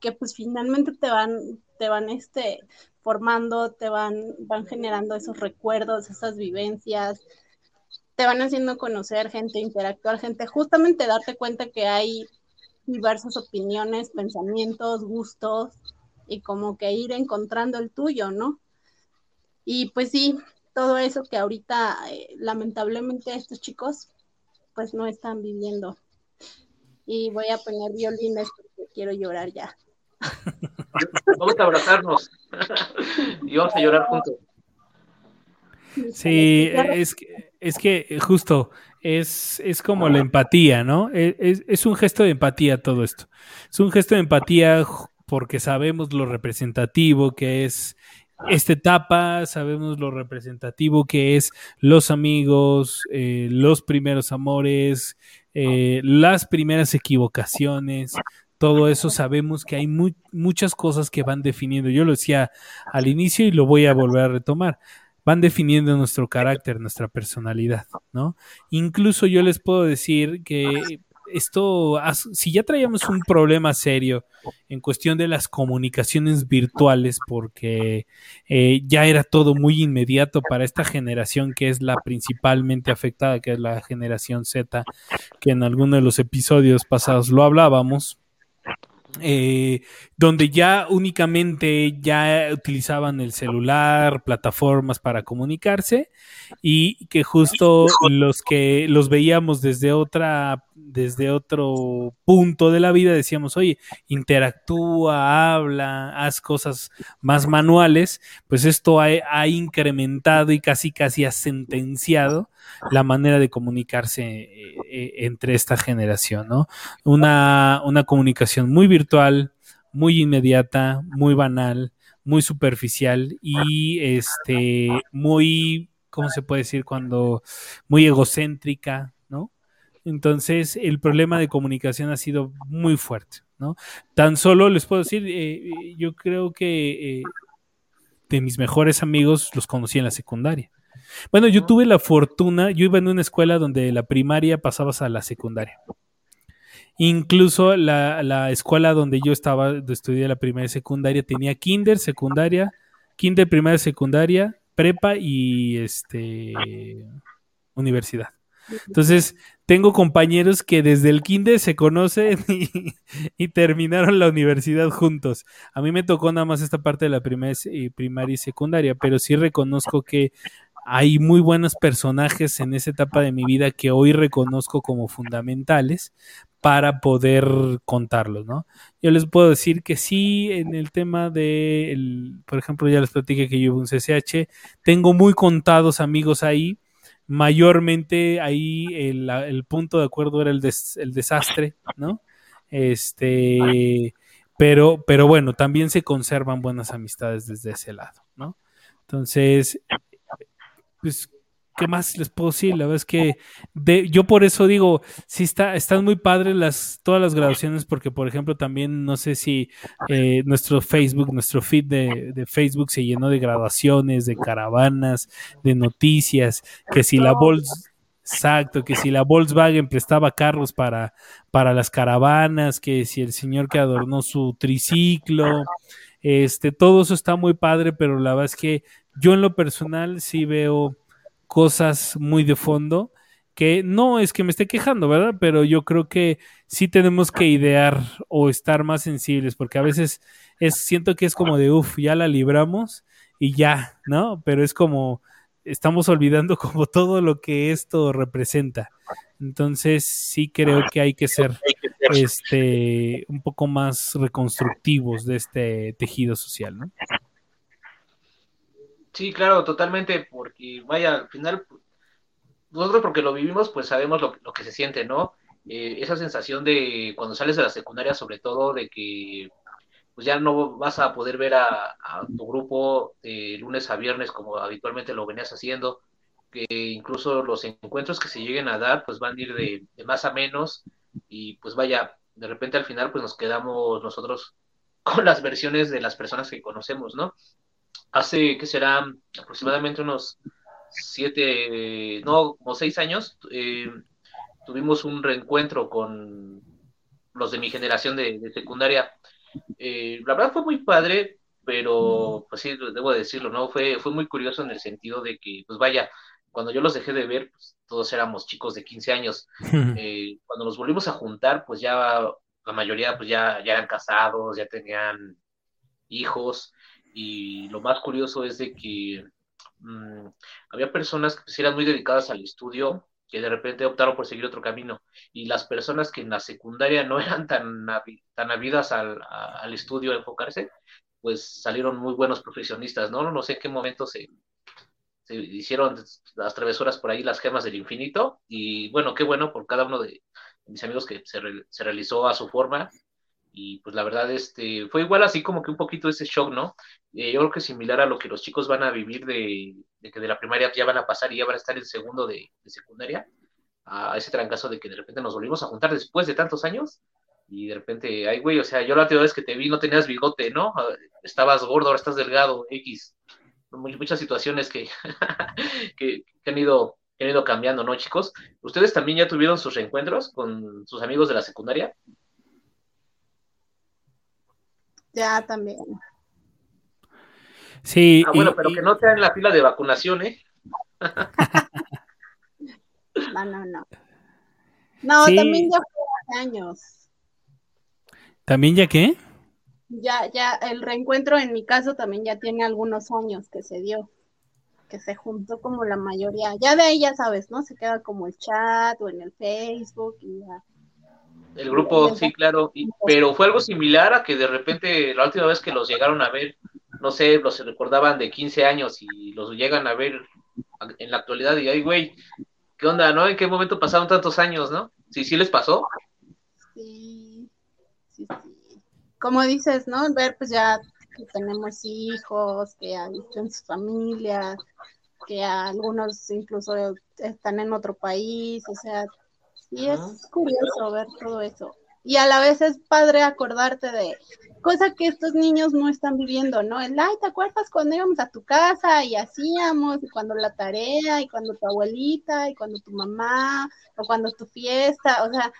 que pues finalmente te van, te van este, formando, te van, van generando esos recuerdos, esas vivencias, te van haciendo conocer gente, interactuar gente, justamente darte cuenta que hay diversas opiniones, pensamientos, gustos, y como que ir encontrando el tuyo, ¿no? Y pues sí, todo eso que ahorita eh, lamentablemente estos chicos pues no están viviendo. Y voy a poner violines porque quiero llorar ya. Vamos a abrazarnos y vamos a llorar juntos. Sí, es que, es que justo es, es como la empatía, ¿no? E, es, es, un gesto de empatía todo esto. Es un gesto de empatía porque sabemos lo representativo que es esta etapa, sabemos lo representativo que es los amigos, eh, los primeros amores, eh, las primeras equivocaciones, todo eso sabemos que hay muchas cosas que van definiendo. Yo lo decía al inicio y lo voy a volver a retomar. Van definiendo nuestro carácter, nuestra personalidad, ¿no? Incluso yo les puedo decir que esto, si ya traíamos un problema serio en cuestión de las comunicaciones virtuales, porque eh, ya era todo muy inmediato para esta generación que es la principalmente afectada, que es la generación Z, que en alguno de los episodios pasados lo hablábamos. Eh, donde ya únicamente ya utilizaban el celular, plataformas para comunicarse y que justo los que los veíamos desde otra desde otro punto de la vida decíamos, oye, interactúa, habla, haz cosas más manuales, pues esto ha, incrementado y casi casi ha sentenciado la manera de comunicarse eh, eh, entre esta generación, ¿no? Una, una comunicación muy virtual, muy inmediata, muy banal, muy superficial y este muy ¿cómo se puede decir? cuando muy egocéntrica, entonces, el problema de comunicación ha sido muy fuerte, ¿no? Tan solo les puedo decir, eh, yo creo que de mis mejores amigos los conocí en la secundaria. Bueno, yo tuve la fortuna, yo iba en una escuela donde la primaria pasabas a la secundaria. Incluso la, la escuela donde yo estaba, donde estudié la primaria y secundaria, tenía kinder, secundaria, kinder, primaria, secundaria, prepa y este universidad. Entonces, tengo compañeros que desde el kinder se conocen y, terminaron la universidad juntos. A mí me tocó nada más esta parte de la primaria y secundaria, pero sí reconozco que hay muy buenos personajes en esa etapa de mi vida que hoy reconozco como fundamentales para poder contarlos, ¿no? Yo les puedo decir que sí, en el tema de, por ejemplo, ya les platiqué que yo un CCH, tengo muy contados amigos ahí, mayormente ahí el, punto de acuerdo era el, el, desastre, ¿no? Este, pero, pero bueno, también se conservan buenas amistades desde ese lado, ¿no? Entonces, pues ¿qué más les puedo decir? La verdad es que de, yo por eso digo, sí está, están muy padres las, todas las grabaciones, porque por ejemplo también no sé si eh, nuestro Facebook, nuestro feed de, Facebook se llenó de grabaciones, de caravanas, de noticias, que si la exacto, que si la Volkswagen prestaba carros para, para las caravanas, que si el señor que adornó su triciclo, este, todo eso está muy padre, pero la verdad es que yo en lo personal sí veo cosas muy de fondo que no es que me esté quejando, ¿verdad? Pero yo creo que sí tenemos que idear o estar más sensibles, porque a veces es, siento que es como de, uff, ya la libramos y ya, ¿no? Pero es como, estamos olvidando como todo lo que esto representa. Entonces sí creo que hay que ser este un poco más reconstructivos de este tejido social, ¿no? Sí, claro, totalmente, porque vaya, al final, nosotros porque lo vivimos, pues sabemos lo, lo que se siente, ¿no? Eh, esa sensación de cuando sales de la secundaria, sobre todo, de que pues ya no vas a poder ver a, tu grupo de lunes a viernes como habitualmente lo venías haciendo, que incluso los encuentros que se lleguen a dar, pues van a ir de, de más a menos, y pues vaya, de repente al final pues nos quedamos nosotros con las versiones de las personas que conocemos, ¿no? Hace, que será aproximadamente unos siete, no, como seis años, eh, tuvimos un reencuentro con los de mi generación de, secundaria. Eh, la verdad fue muy padre, pero pues sí, debo decirlo, ¿no? Fue, fue muy curioso en el sentido de que, pues vaya, cuando yo los dejé de ver, pues todos éramos chicos de 15 años. Eh, cuando nos volvimos a juntar, pues ya la mayoría pues ya, ya eran casados, ya tenían hijos. Y lo más curioso es de que mm, había personas que pues, eran muy dedicadas al estudio, que de repente optaron por seguir otro camino. Y las personas que en la secundaria no eran tan, tan habidas al, al estudio a enfocarse, pues salieron muy buenos profesionistas, ¿no? No sé en qué momento se, se hicieron las travesuras por ahí, las gemas del infinito, y bueno, qué bueno por cada uno de mis amigos que se, se realizó a su forma, y pues la verdad, este, fue igual así como que un poquito ese shock, ¿no? Eh, yo creo que similar a lo que los chicos van a vivir de, que de la primaria ya van a pasar y ya van a estar en segundo de, secundaria, a ese trancazo de que de repente nos volvimos a juntar después de tantos años, y de repente, ay, güey, o sea, yo la última vez que te vi no tenías bigote, ¿no? Estabas gordo, ahora estás delgado, X muchas situaciones que, que, han ido, han ido cambiando, ¿no, chicos? ¿Ustedes también ya tuvieron sus reencuentros con sus amigos de la secundaria? Ya, también. Sí. Ah, bueno, pero que no sea en la fila de vacunación, ¿eh? no, no, no. No, también ya fue hace años. ¿También ya qué? Ya, ya, el reencuentro en mi caso también ya tiene algunos años que se dio, que se juntó como la mayoría. Ya de ahí ya sabes, ¿no? Se queda como el chat o en el Facebook y ya. El grupo, sí, claro, pero fue algo similar a que de repente la última vez que los llegaron a ver, no sé, los recordaban de 15 años y los llegan a ver en la actualidad y ay, güey, ¿qué onda, no? ¿En qué momento pasaron tantos años, no? Sí, sí les pasó. Sí, sí, sí como dices, ¿no? Ver pues ya que tenemos hijos, que han visto en sus familias, que algunos incluso están en otro país, o sea, sí es curioso ver todo eso. Y a la vez es padre acordarte de cosas que estos niños no están viviendo, ¿no? El, ay, ¿te acuerdas cuando íbamos a tu casa y hacíamos, y cuando la tarea, y cuando tu abuelita, y cuando tu mamá, o cuando tu fiesta, o sea,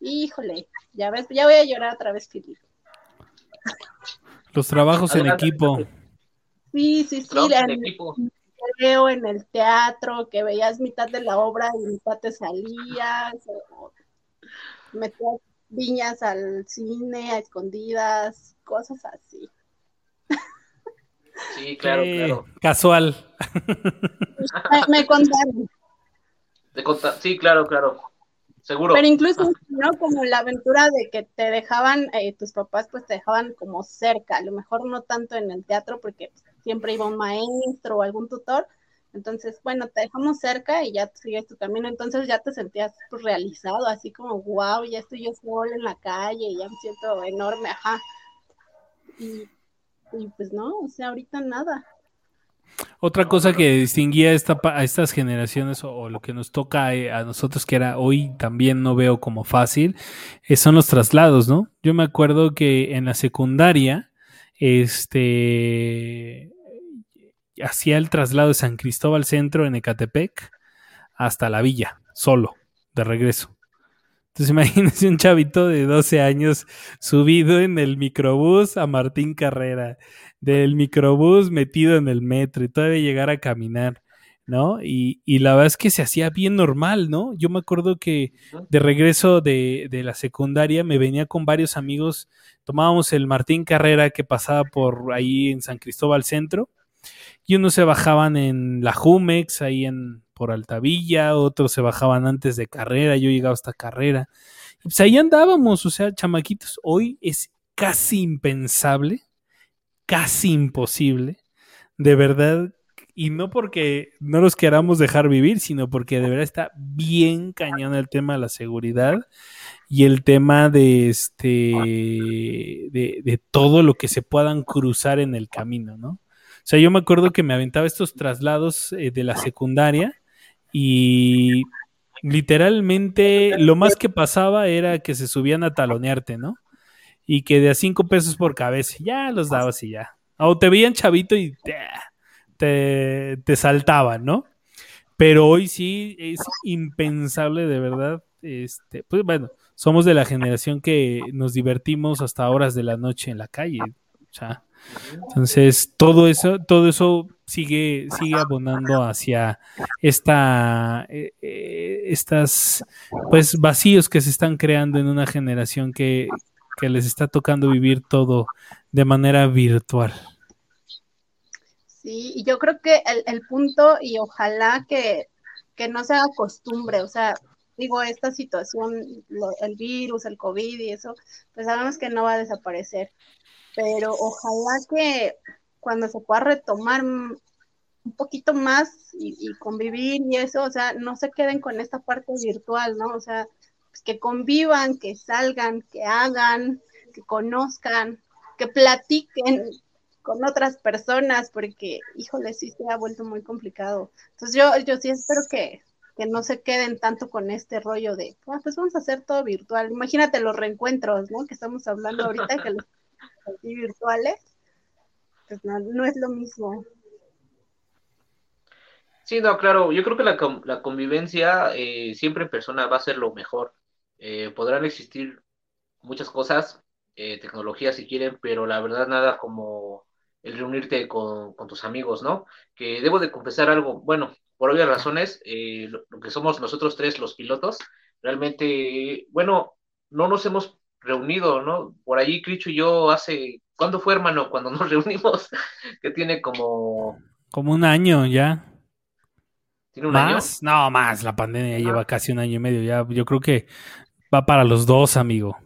híjole, ya ves, ya voy a llorar otra vez, Filipe. Los trabajos en equipo. Sí, sí, sí. Veo en el teatro que veías mitad de la obra y mitad te salías, metías viñas al cine a escondidas, cosas así. Sí, claro, claro. Casual. Me, contaron. sí, claro, claro. Seguro. Pero incluso, ¿no? Como la aventura de que te dejaban, eh, tus papás pues te dejaban como cerca, a lo mejor no tanto en el teatro porque siempre iba un maestro o algún tutor, entonces, bueno, te dejamos cerca y ya sigues tu camino, entonces ya te sentías pues, realizado, así como, wow, ya estoy yo solo en la calle, ya me siento enorme, ajá. Y, y pues no, o sea, ahorita nada. Otra cosa que distinguía esta, a estas generaciones o, lo que nos toca eh, a, nosotros, que era hoy también no veo como fácil, eh, son los traslados, ¿no? Yo me acuerdo que en la secundaria, este, hacía el traslado de San Cristóbal Centro en Ecatepec hasta la villa, solo, de regreso. Entonces imagínense un chavito de 12 años subido en el microbús a Martín Carrera del microbús metido en el metro y todavía llegar a caminar, ¿no? Y, y, la verdad es que se hacía bien normal, ¿no? Yo me acuerdo que de regreso de, de, la secundaria me venía con varios amigos, tomábamos el Martín Carrera que pasaba por ahí en San Cristóbal Centro, y unos se bajaban en la Jumex, ahí en por Altavilla, otros se bajaban antes de carrera, yo llegaba hasta carrera. Y pues ahí andábamos, o sea, chamaquitos, hoy es casi impensable casi imposible. De verdad, y no porque no los queramos dejar vivir, sino porque de verdad está bien cañón el tema de la seguridad y el tema de este de, de todo lo que se puedan cruzar en el camino, ¿no? O sea, yo me acuerdo que me aventaba estos traslados eh, de la secundaria y literalmente lo más que pasaba era que se subían a talonearte, ¿no? Y que de a cinco pesos por cabeza, ya los dabas y ya. O te veían chavito y te, te, saltaban, ¿no? Pero hoy sí es impensable, de verdad. Este, pues bueno, somos de la generación que nos divertimos hasta horas de la noche en la calle. O sea, entonces, todo eso, todo eso sigue, sigue abonando hacia esta, eh, eh, estas, pues, vacíos que se están creando en una generación que, que les está tocando vivir todo de manera virtual. Sí, y yo creo que el, el punto, y ojalá que, que no se haga costumbre, o sea, digo, esta situación, el virus, el COVID y eso, pues sabemos que no va a desaparecer pero ojalá que cuando se pueda retomar un poquito más y, convivir y eso, o sea, no se queden con esta parte virtual, ¿no? O sea, pues que convivan, que salgan, que hagan, que conozcan, que platiquen con otras personas, porque, híjole, sí se ha vuelto muy complicado. Entonces yo, yo sí espero que, que no se queden tanto con este rollo de, ah, pues vamos a hacer todo virtual. Imagínate los reencuentros, ¿no? Que estamos hablando ahorita, que los virtuales, pues no, es lo mismo. Sí, no, claro, yo creo que la, la convivencia eh, siempre en persona va a ser lo mejor. Eh, podrán existir muchas cosas, eh, tecnologías si quieren, pero la verdad nada como el reunirte con, tus amigos, ¿no? Que debo de confesar algo, bueno, por obvias razones, lo, que somos nosotros tres los pilotos, realmente, bueno, no nos hemos reunido, ¿no? Por ahí Cricho y yo hace, ¿cuándo fue hermano? Cuando nos reunimos, que tiene como... Como un año ya. ¿Tiene un ¿Más? No, más, la pandemia lleva casi un año y medio, ya yo creo que va para los dos, amigo.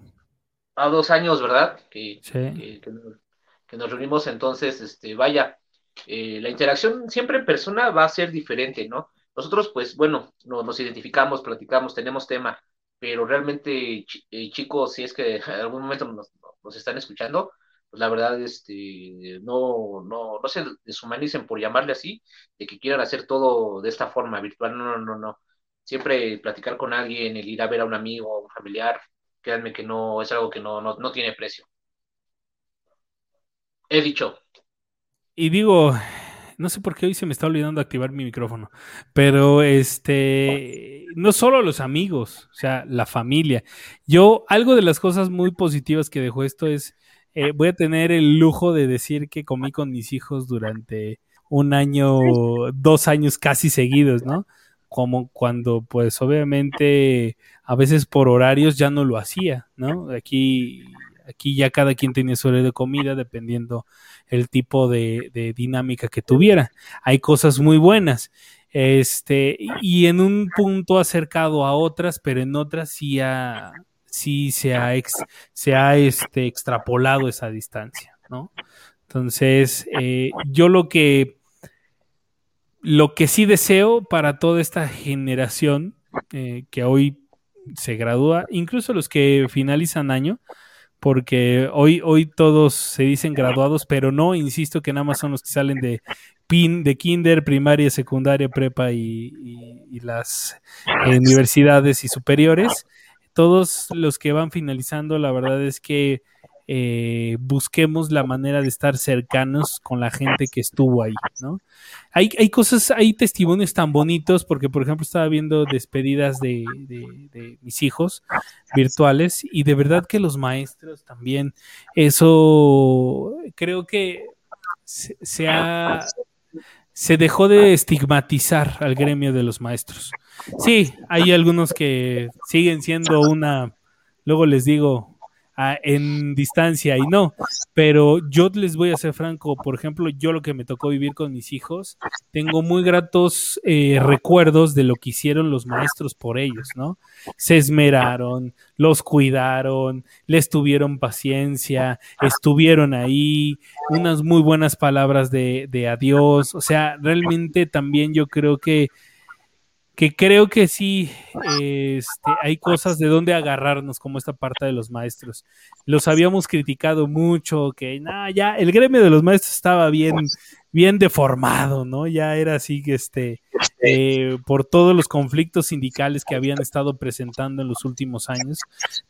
A dos años, ¿verdad? Que, sí. que, nos reunimos entonces, este, vaya, eh, la interacción siempre en persona va a ser diferente, ¿no? Nosotros, pues, bueno, nos identificamos, platicamos, tenemos tema, pero realmente, eh, chicos, si es que en algún momento nos, están escuchando, pues la verdad, este, no, no, no se deshumanicen por llamarle así, de que quieran hacer todo de esta forma virtual, no, no, no, no. Siempre platicar con alguien, el ir a ver a un amigo, un familiar, créanme que no, es algo que no, no, no tiene precio. He dicho. Y digo, no sé por qué hoy se me está olvidando activar mi micrófono, pero este, no solo los amigos, o sea, la familia. Yo, algo de las cosas muy positivas que dejó esto es, eh, voy a tener el lujo de decir que comí con mis hijos durante un año, dos años casi seguidos, ¿no? Como cuando, pues obviamente, a veces por horarios ya no lo hacía, ¿no? Aquí, aquí ya cada quien tenía su de comida dependiendo el tipo de, dinámica que tuviera. Hay cosas muy buenas. Este, y en un punto acercado a otras, pero en otras sí, ha, sí se ha, se ha este, extrapolado esa distancia, ¿no? Entonces, eh, yo lo que, lo que sí deseo para toda esta generación eh, que hoy se gradúa, incluso los que finalizan año, porque hoy, hoy todos se dicen graduados, pero no, insisto que nada más son los que salen de PIN, de kinder, primaria, secundaria, prepa y, las universidades y superiores. Todos los que van finalizando, la verdad es que eh, busquemos la manera de estar cercanos con la gente que estuvo ahí, ¿no? Hay, hay cosas, hay testimonios tan bonitos, porque por ejemplo estaba viendo despedidas de, mis hijos virtuales y de verdad que los maestros también, eso creo que se, se dejó de estigmatizar al gremio de los maestros. Sí, hay algunos que siguen siendo una, luego les digo, en distancia y no. Pero yo les voy a ser franco, por ejemplo, yo lo que me tocó vivir con mis hijos, tengo muy gratos eh, recuerdos de lo que hicieron los maestros por ellos, ¿no? Se esmeraron, los cuidaron, les tuvieron paciencia, estuvieron ahí, unas muy buenas palabras de, de adiós, o sea, realmente también yo creo que que creo que sí este, hay cosas de dónde agarrarnos como esta parte de los maestros. Los habíamos criticado mucho, que nada, ya el gremio de los maestros estaba bien, bien deformado, ¿no? Ya era así que este, eh, por todos los conflictos sindicales que habían estado presentando en los últimos años.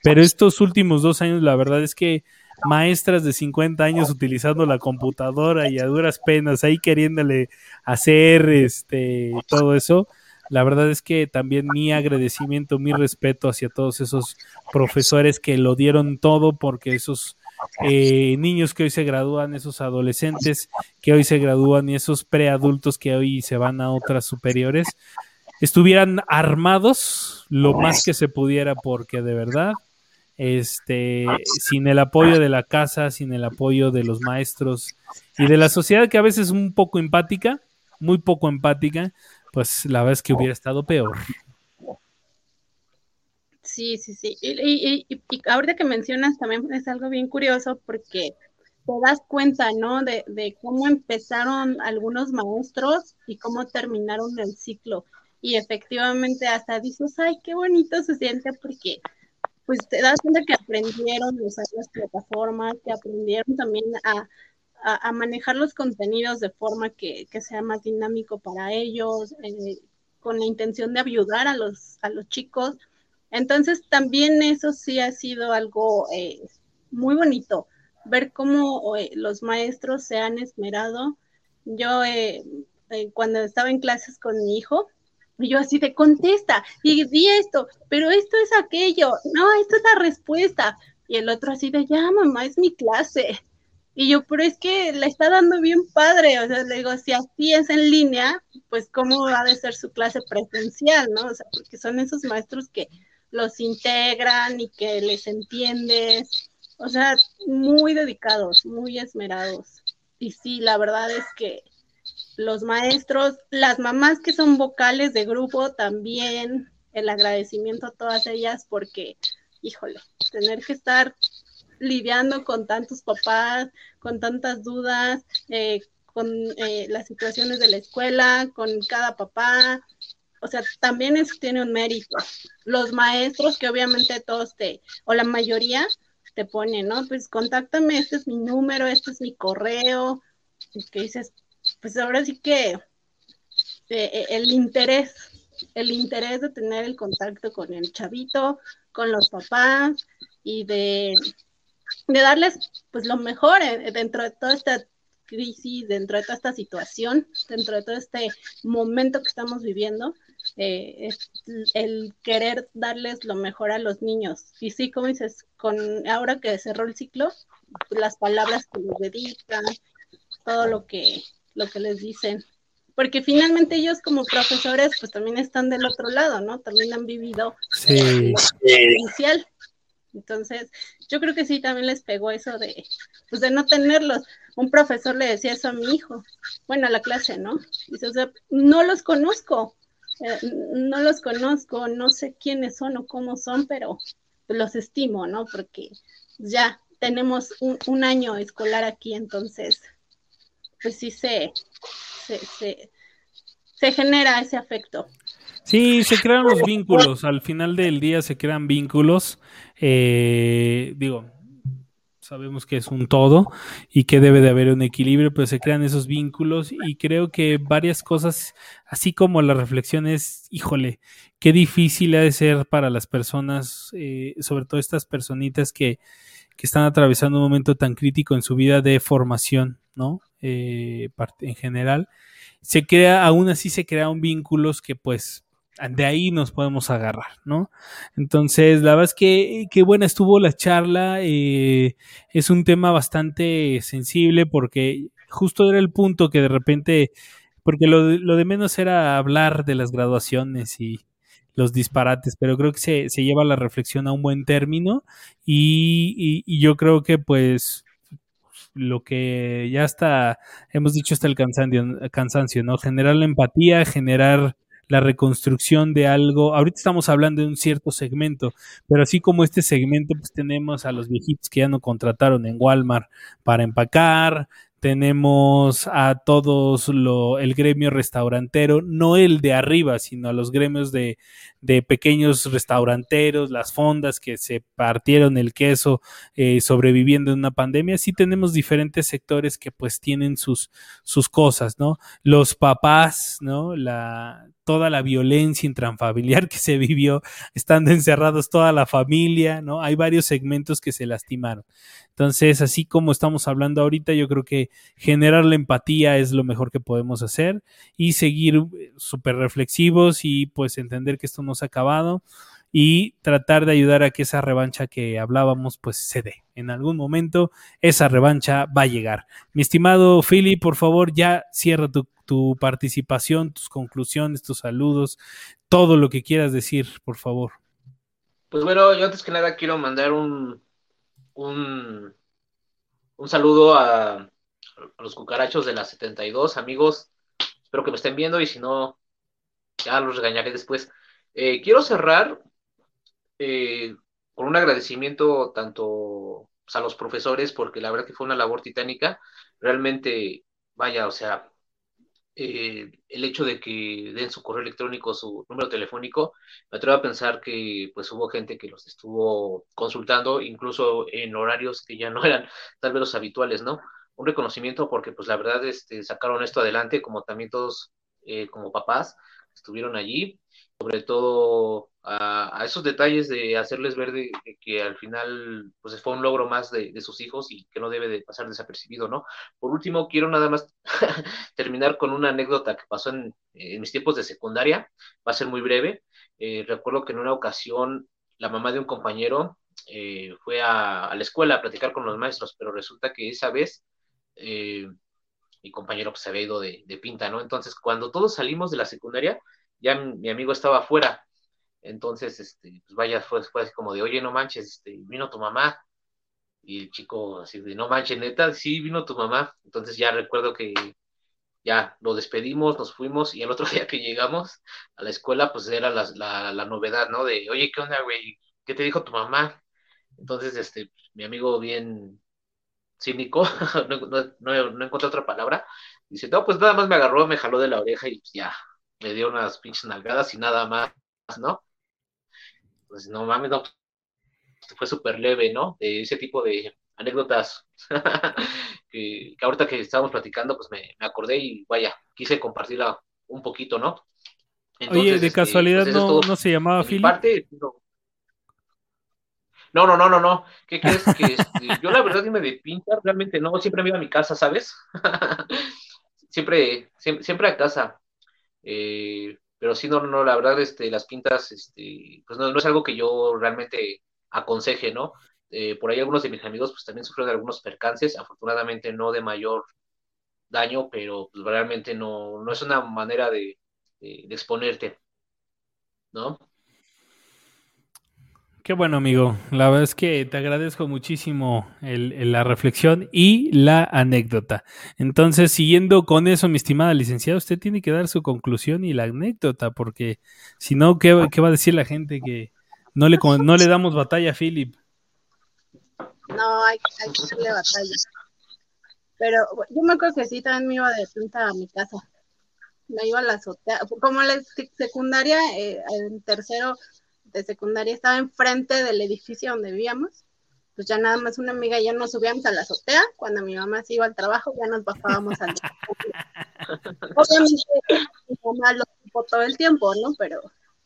Pero estos últimos dos años, la verdad es que maestras de 50 años utilizando la computadora y a duras penas ahí queriéndole hacer este todo eso la verdad es que también mi agradecimiento, mi respeto hacia todos esos profesores que lo dieron todo porque esos eh, niños que hoy se gradúan, esos adolescentes que hoy se gradúan y esos preadultos que hoy se van a otras superiores, estuvieran armados lo más que se pudiera porque de verdad este, sin el apoyo de la casa, sin el apoyo de los maestros y de la sociedad que a veces es un poco empática, muy poco empática, pues la verdad es que hubiera estado peor. Sí, sí, sí. Y, y, ahorita que mencionas también es algo bien curioso porque te das cuenta, ¿no? De, de, cómo empezaron algunos maestros y cómo terminaron el ciclo. Y efectivamente hasta dices, ay, qué bonito se siente porque pues te das cuenta que aprendieron a usar las plataformas, que aprendieron también a, a, manejar los contenidos de forma que, sea más dinámico para ellos, eh, con la intención de ayudar a los, a los chicos. Entonces, también eso sí ha sido algo eh, muy bonito, ver cómo eh, los maestros se han esmerado. Yo, cuando estaba en clases con mi hijo, yo así de contesta y di esto, pero esto es aquello, no, esto es la respuesta. Y el otro así de, ya, mamá, es mi clase. Y yo, pero es que la está dando bien padre, o sea, le digo, si así es en línea, pues cómo va a ser su clase presencial, ¿no? O sea, porque son esos maestros que los integran y que les entiendes, o sea, muy dedicados, muy esmerados. Y sí, la verdad es que los maestros, las mamás que son vocales de grupo también, el agradecimiento a todas ellas porque, híjole, tener que estar lidiando con tantos papás, con tantas dudas, eh, con eh, las situaciones de la escuela, con cada papá. O sea, también eso tiene un mérito. Los maestros que obviamente todos te, o la mayoría, te ponen, ¿no? Pues contáctame, este es mi número, este es mi correo. Y que dices, pues ahora sí que eh, el interés, el interés de tener el contacto con el chavito, con los papás y de de darles pues lo mejor eh, dentro de toda esta crisis, dentro de toda esta situación, dentro de todo este momento que estamos viviendo, eh, el querer darles lo mejor a los niños. Y sí, como dices, con ahora que cerró el ciclo, las palabras que les dedican, todo lo que, lo que les dicen. Porque finalmente ellos como profesores, pues también están del otro lado, ¿no? También han vivido sí. inicial. Entonces, yo creo que sí también les pegó eso de, pues de no tenerlos. Un profesor le decía eso a mi hijo, bueno, a la clase, ¿no? Dice, o sea, no los conozco, eh, no los conozco, no sé quiénes son o cómo son, pero los estimo, ¿no? Porque ya tenemos un, año escolar aquí, entonces, pues sí se, se, se, se genera ese afecto. Sí, se crean los vínculos. Al final del día se crean vínculos. Eh, digo, sabemos que es un todo y que debe de haber un equilibrio, pero se crean esos vínculos y creo que varias cosas, así como la reflexión es, híjole, qué difícil ha de ser para las personas, eh, sobre todo estas personitas que, que, están atravesando un momento tan crítico en su vida de formación, ¿no? Eh, en general, se crea, aún así se crean vínculos que pues de ahí nos podemos agarrar, ¿no? Entonces, la verdad es que qué buena estuvo la charla. Eh, es un tema bastante sensible porque justo era el punto que de repente, porque lo, lo de menos era hablar de las graduaciones y los disparates, pero creo que se, se lleva la reflexión a un buen término y, y yo creo que pues lo que ya está, hemos dicho hasta el cansancio, cansancio, ¿no? Generar la empatía, generar la reconstrucción de algo. Ahorita estamos hablando de un cierto segmento, pero así como este segmento, pues tenemos a los viejitos que ya no contrataron en Walmart para empacar, tenemos a todos lo, el gremio restaurantero, no el de arriba, sino a los gremios de, de pequeños restauranteros, las fondas que se partieron el queso eh, sobreviviendo en una pandemia. Sí tenemos diferentes sectores que pues tienen sus, sus cosas, ¿no? Los papás, ¿no? La, toda la violencia intrafamiliar que se vivió estando encerrados toda la familia, ¿no? Hay varios segmentos que se lastimaron. Entonces, así como estamos hablando ahorita, yo creo que generar la empatía es lo mejor que podemos hacer y seguir eh, súper reflexivos y pues entender que esto no se ha acabado y tratar de ayudar a que esa revancha que hablábamos pues se dé. En algún momento esa revancha va a llegar. Mi estimado Philly, por favor, ya cierra tu, tu participación, tus conclusiones, tus saludos, todo lo que quieras decir, por favor. Pues bueno, yo antes que nada quiero mandar un, un, un saludo a, los cucarachos de la 72, amigos. Espero que me estén viendo y si no, ya los regañaré después. Eh, quiero cerrar eh, con un agradecimiento tanto pues, a los profesores, porque la verdad que fue una labor titánica. Realmente, vaya, o sea, eh, el hecho de que den su correo electrónico, su número telefónico, me atrevo a pensar que pues hubo gente que los estuvo consultando, incluso en horarios que ya no eran tal vez los habituales, ¿no? Un reconocimiento porque pues la verdad este, sacaron esto adelante, como también todos eh, como papás estuvieron allí sobre todo a, esos detalles de hacerles ver de, que al final pues fue un logro más de, sus hijos y que no debe de pasar desapercibido, ¿no? Por último, quiero nada más terminar con una anécdota que pasó en, mis tiempos de secundaria, va a ser muy breve. Eh, recuerdo que en una ocasión la mamá de un compañero eh, fue a, la escuela a platicar con los maestros, pero resulta que esa vez eh, mi compañero pues, se había ido de pinta, ¿no? Entonces, cuando todos salimos de la secundaria, ya mi amigo estaba afuera. Entonces, este, pues vaya, fue, así como de, oye, no manches, este, vino tu mamá. Y el chico así de, no manches, neta, sí, vino tu mamá. Entonces ya recuerdo que ya lo despedimos, nos fuimos y el otro día que llegamos a la escuela, pues era la, la, novedad, ¿no? De, oye, ¿qué onda, güey? ¿Qué te dijo tu mamá? Entonces, este, mi amigo bien cínico, no, no, no, encontré otra palabra, dice, no, pues nada más me agarró, me jaló de la oreja y ya, me dio unas pinches nalgadas y nada más, ¿no? Pues no mames, no, fue súper leve, ¿no? De ese tipo de anécdotas que, ahorita que estábamos platicando, pues me, acordé y vaya, quise compartirla un poquito, ¿no? Oye, de este, casualidad pues no, no, se llamaba Philip. no. no. No, no, no, ¿Qué crees? Que este, yo la verdad dime de pinta, realmente no, siempre me iba a mi casa, ¿sabes? siempre, siempre, siempre a casa. Eh, pero sí, no, no, la verdad, este, las pintas, este, pues no, no es algo que yo realmente aconseje, ¿no? Eh, por ahí algunos de mis amigos pues también sufrieron algunos percances, afortunadamente no de mayor daño, pero pues realmente no, no es una manera de, de exponerte, ¿no? Qué bueno, amigo. La verdad es que te agradezco muchísimo la reflexión y la anécdota. Entonces, siguiendo con eso, mi estimada licenciada, usted tiene que dar su conclusión y la anécdota, porque si no, ¿qué, va a decir la gente que no le, no le damos batalla a Philip? No, hay, hay que darle batalla. Pero yo me acuerdo que sí, también me iba de punta a mi casa. Me iba a la azotea. Como la secundaria, eh, en tercero de secundaria estaba enfrente del edificio donde vivíamos. Pues ya nada más una amiga y yo nos subíamos a la azotea. Cuando mi mamá se iba al trabajo, ya nos bajábamos al. Obviamente, mi mamá lo supo todo el tiempo, ¿no? Pero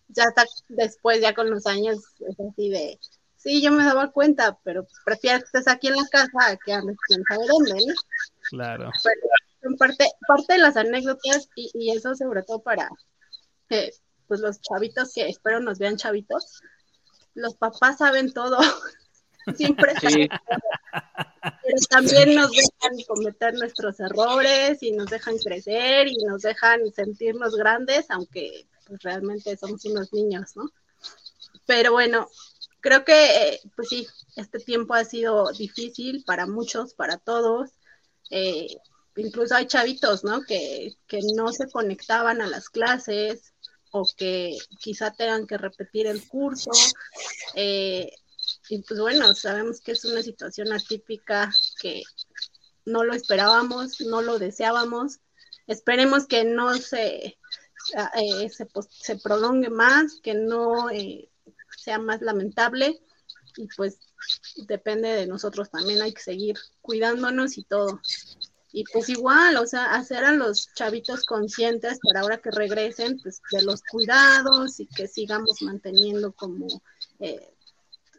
ya hasta después, ya con los años, es así de. Sí, yo me daba cuenta, pero prefiero que estés aquí en la casa que andes quién sabe dónde, ¿no? Claro. Pero parte, parte de las anécdotas, y, y eso sobre todo para que pues los chavitos que espero nos vean chavitos, los papás saben todo, siempre saben pero también nos dejan cometer nuestros errores y nos dejan crecer y nos dejan sentirnos grandes, aunque pues realmente somos unos niños, ¿no? Pero bueno, creo que, pues sí, este tiempo ha sido difícil para muchos, para todos. Eh, incluso hay chavitos, ¿no? Que, que no se conectaban a las clases o que quizá tengan que repetir el curso. Eh, y pues bueno, sabemos que es una situación atípica que no lo esperábamos, no lo deseábamos. Esperemos que no se, eh, se, prolongue más, que no eh, sea más lamentable y pues depende de nosotros también, hay que seguir cuidándonos y todo. Y pues igual, o sea, hacer a los chavitos conscientes para ahora que regresen, pues de los cuidados y que sigamos manteniendo como eh,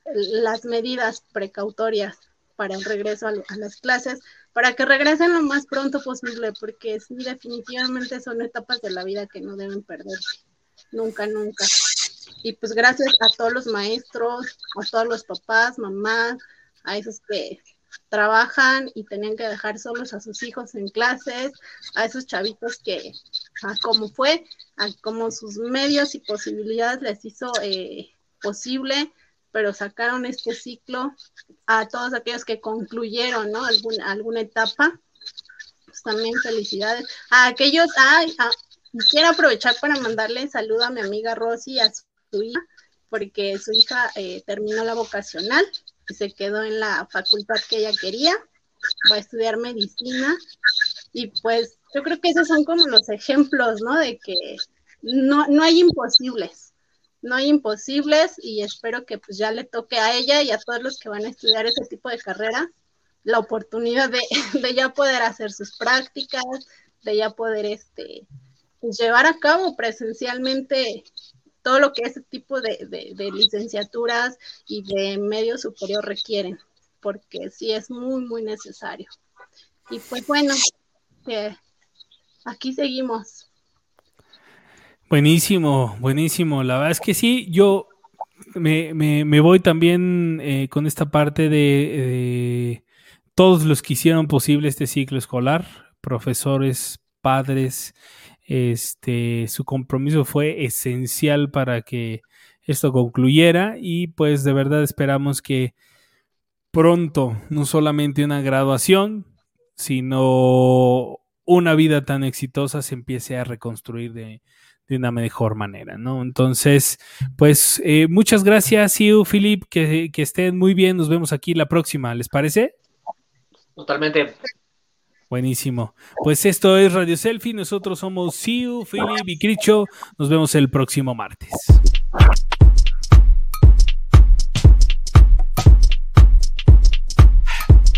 las medidas precautorias para el regreso a, las clases, para que regresen lo más pronto posible, porque sí, definitivamente son etapas de la vida que no deben perderse, nunca, nunca. Y pues gracias a todos los maestros, a todos los papás, mamás, a esos que trabajan y tenían que dejar solos a sus hijos en clases, a esos chavitos que, a como fue, a como sus medios y posibilidades les hizo eh, posible pero sacaron este ciclo a todos aquellos que concluyeron, ¿no? Alguna, alguna etapa. Pues también felicidades. A aquellos, ay, quiero aprovechar para mandarle saludo a mi amiga Rosy a su hija, porque su hija eh, terminó la vocacional se quedó en la facultad que ella quería, va a estudiar medicina y pues yo creo que esos son como los ejemplos, ¿no? De que no, no hay imposibles no hay imposibles y espero que pues ya le toque a ella y a todos los que van a estudiar ese tipo de carrera la oportunidad de, ya poder hacer sus prácticas, de ya poder este, pues, llevar a cabo presencialmente todo lo que ese tipo de, licenciaturas y de medio superior requieren, porque sí es muy, muy necesario. Y pues bueno, aquí seguimos. Buenísimo, buenísimo. La verdad es que sí, yo me, me, voy también eh, con esta parte de, todos los que hicieron posible este ciclo escolar, profesores, padres, este, su compromiso fue esencial para que esto concluyera y pues de verdad esperamos que pronto no solamente una graduación, sino una vida tan exitosa se empiece a reconstruir de, de una mejor manera, ¿no? Entonces, pues eh, muchas gracias, Siu, Philip, que, que estén muy bien, nos vemos aquí la próxima, ¿les parece? Totalmente. Buenísimo. Pues esto es Radio Selfie, nosotros somos Siu, Philip y Cricho, nos vemos el próximo martes.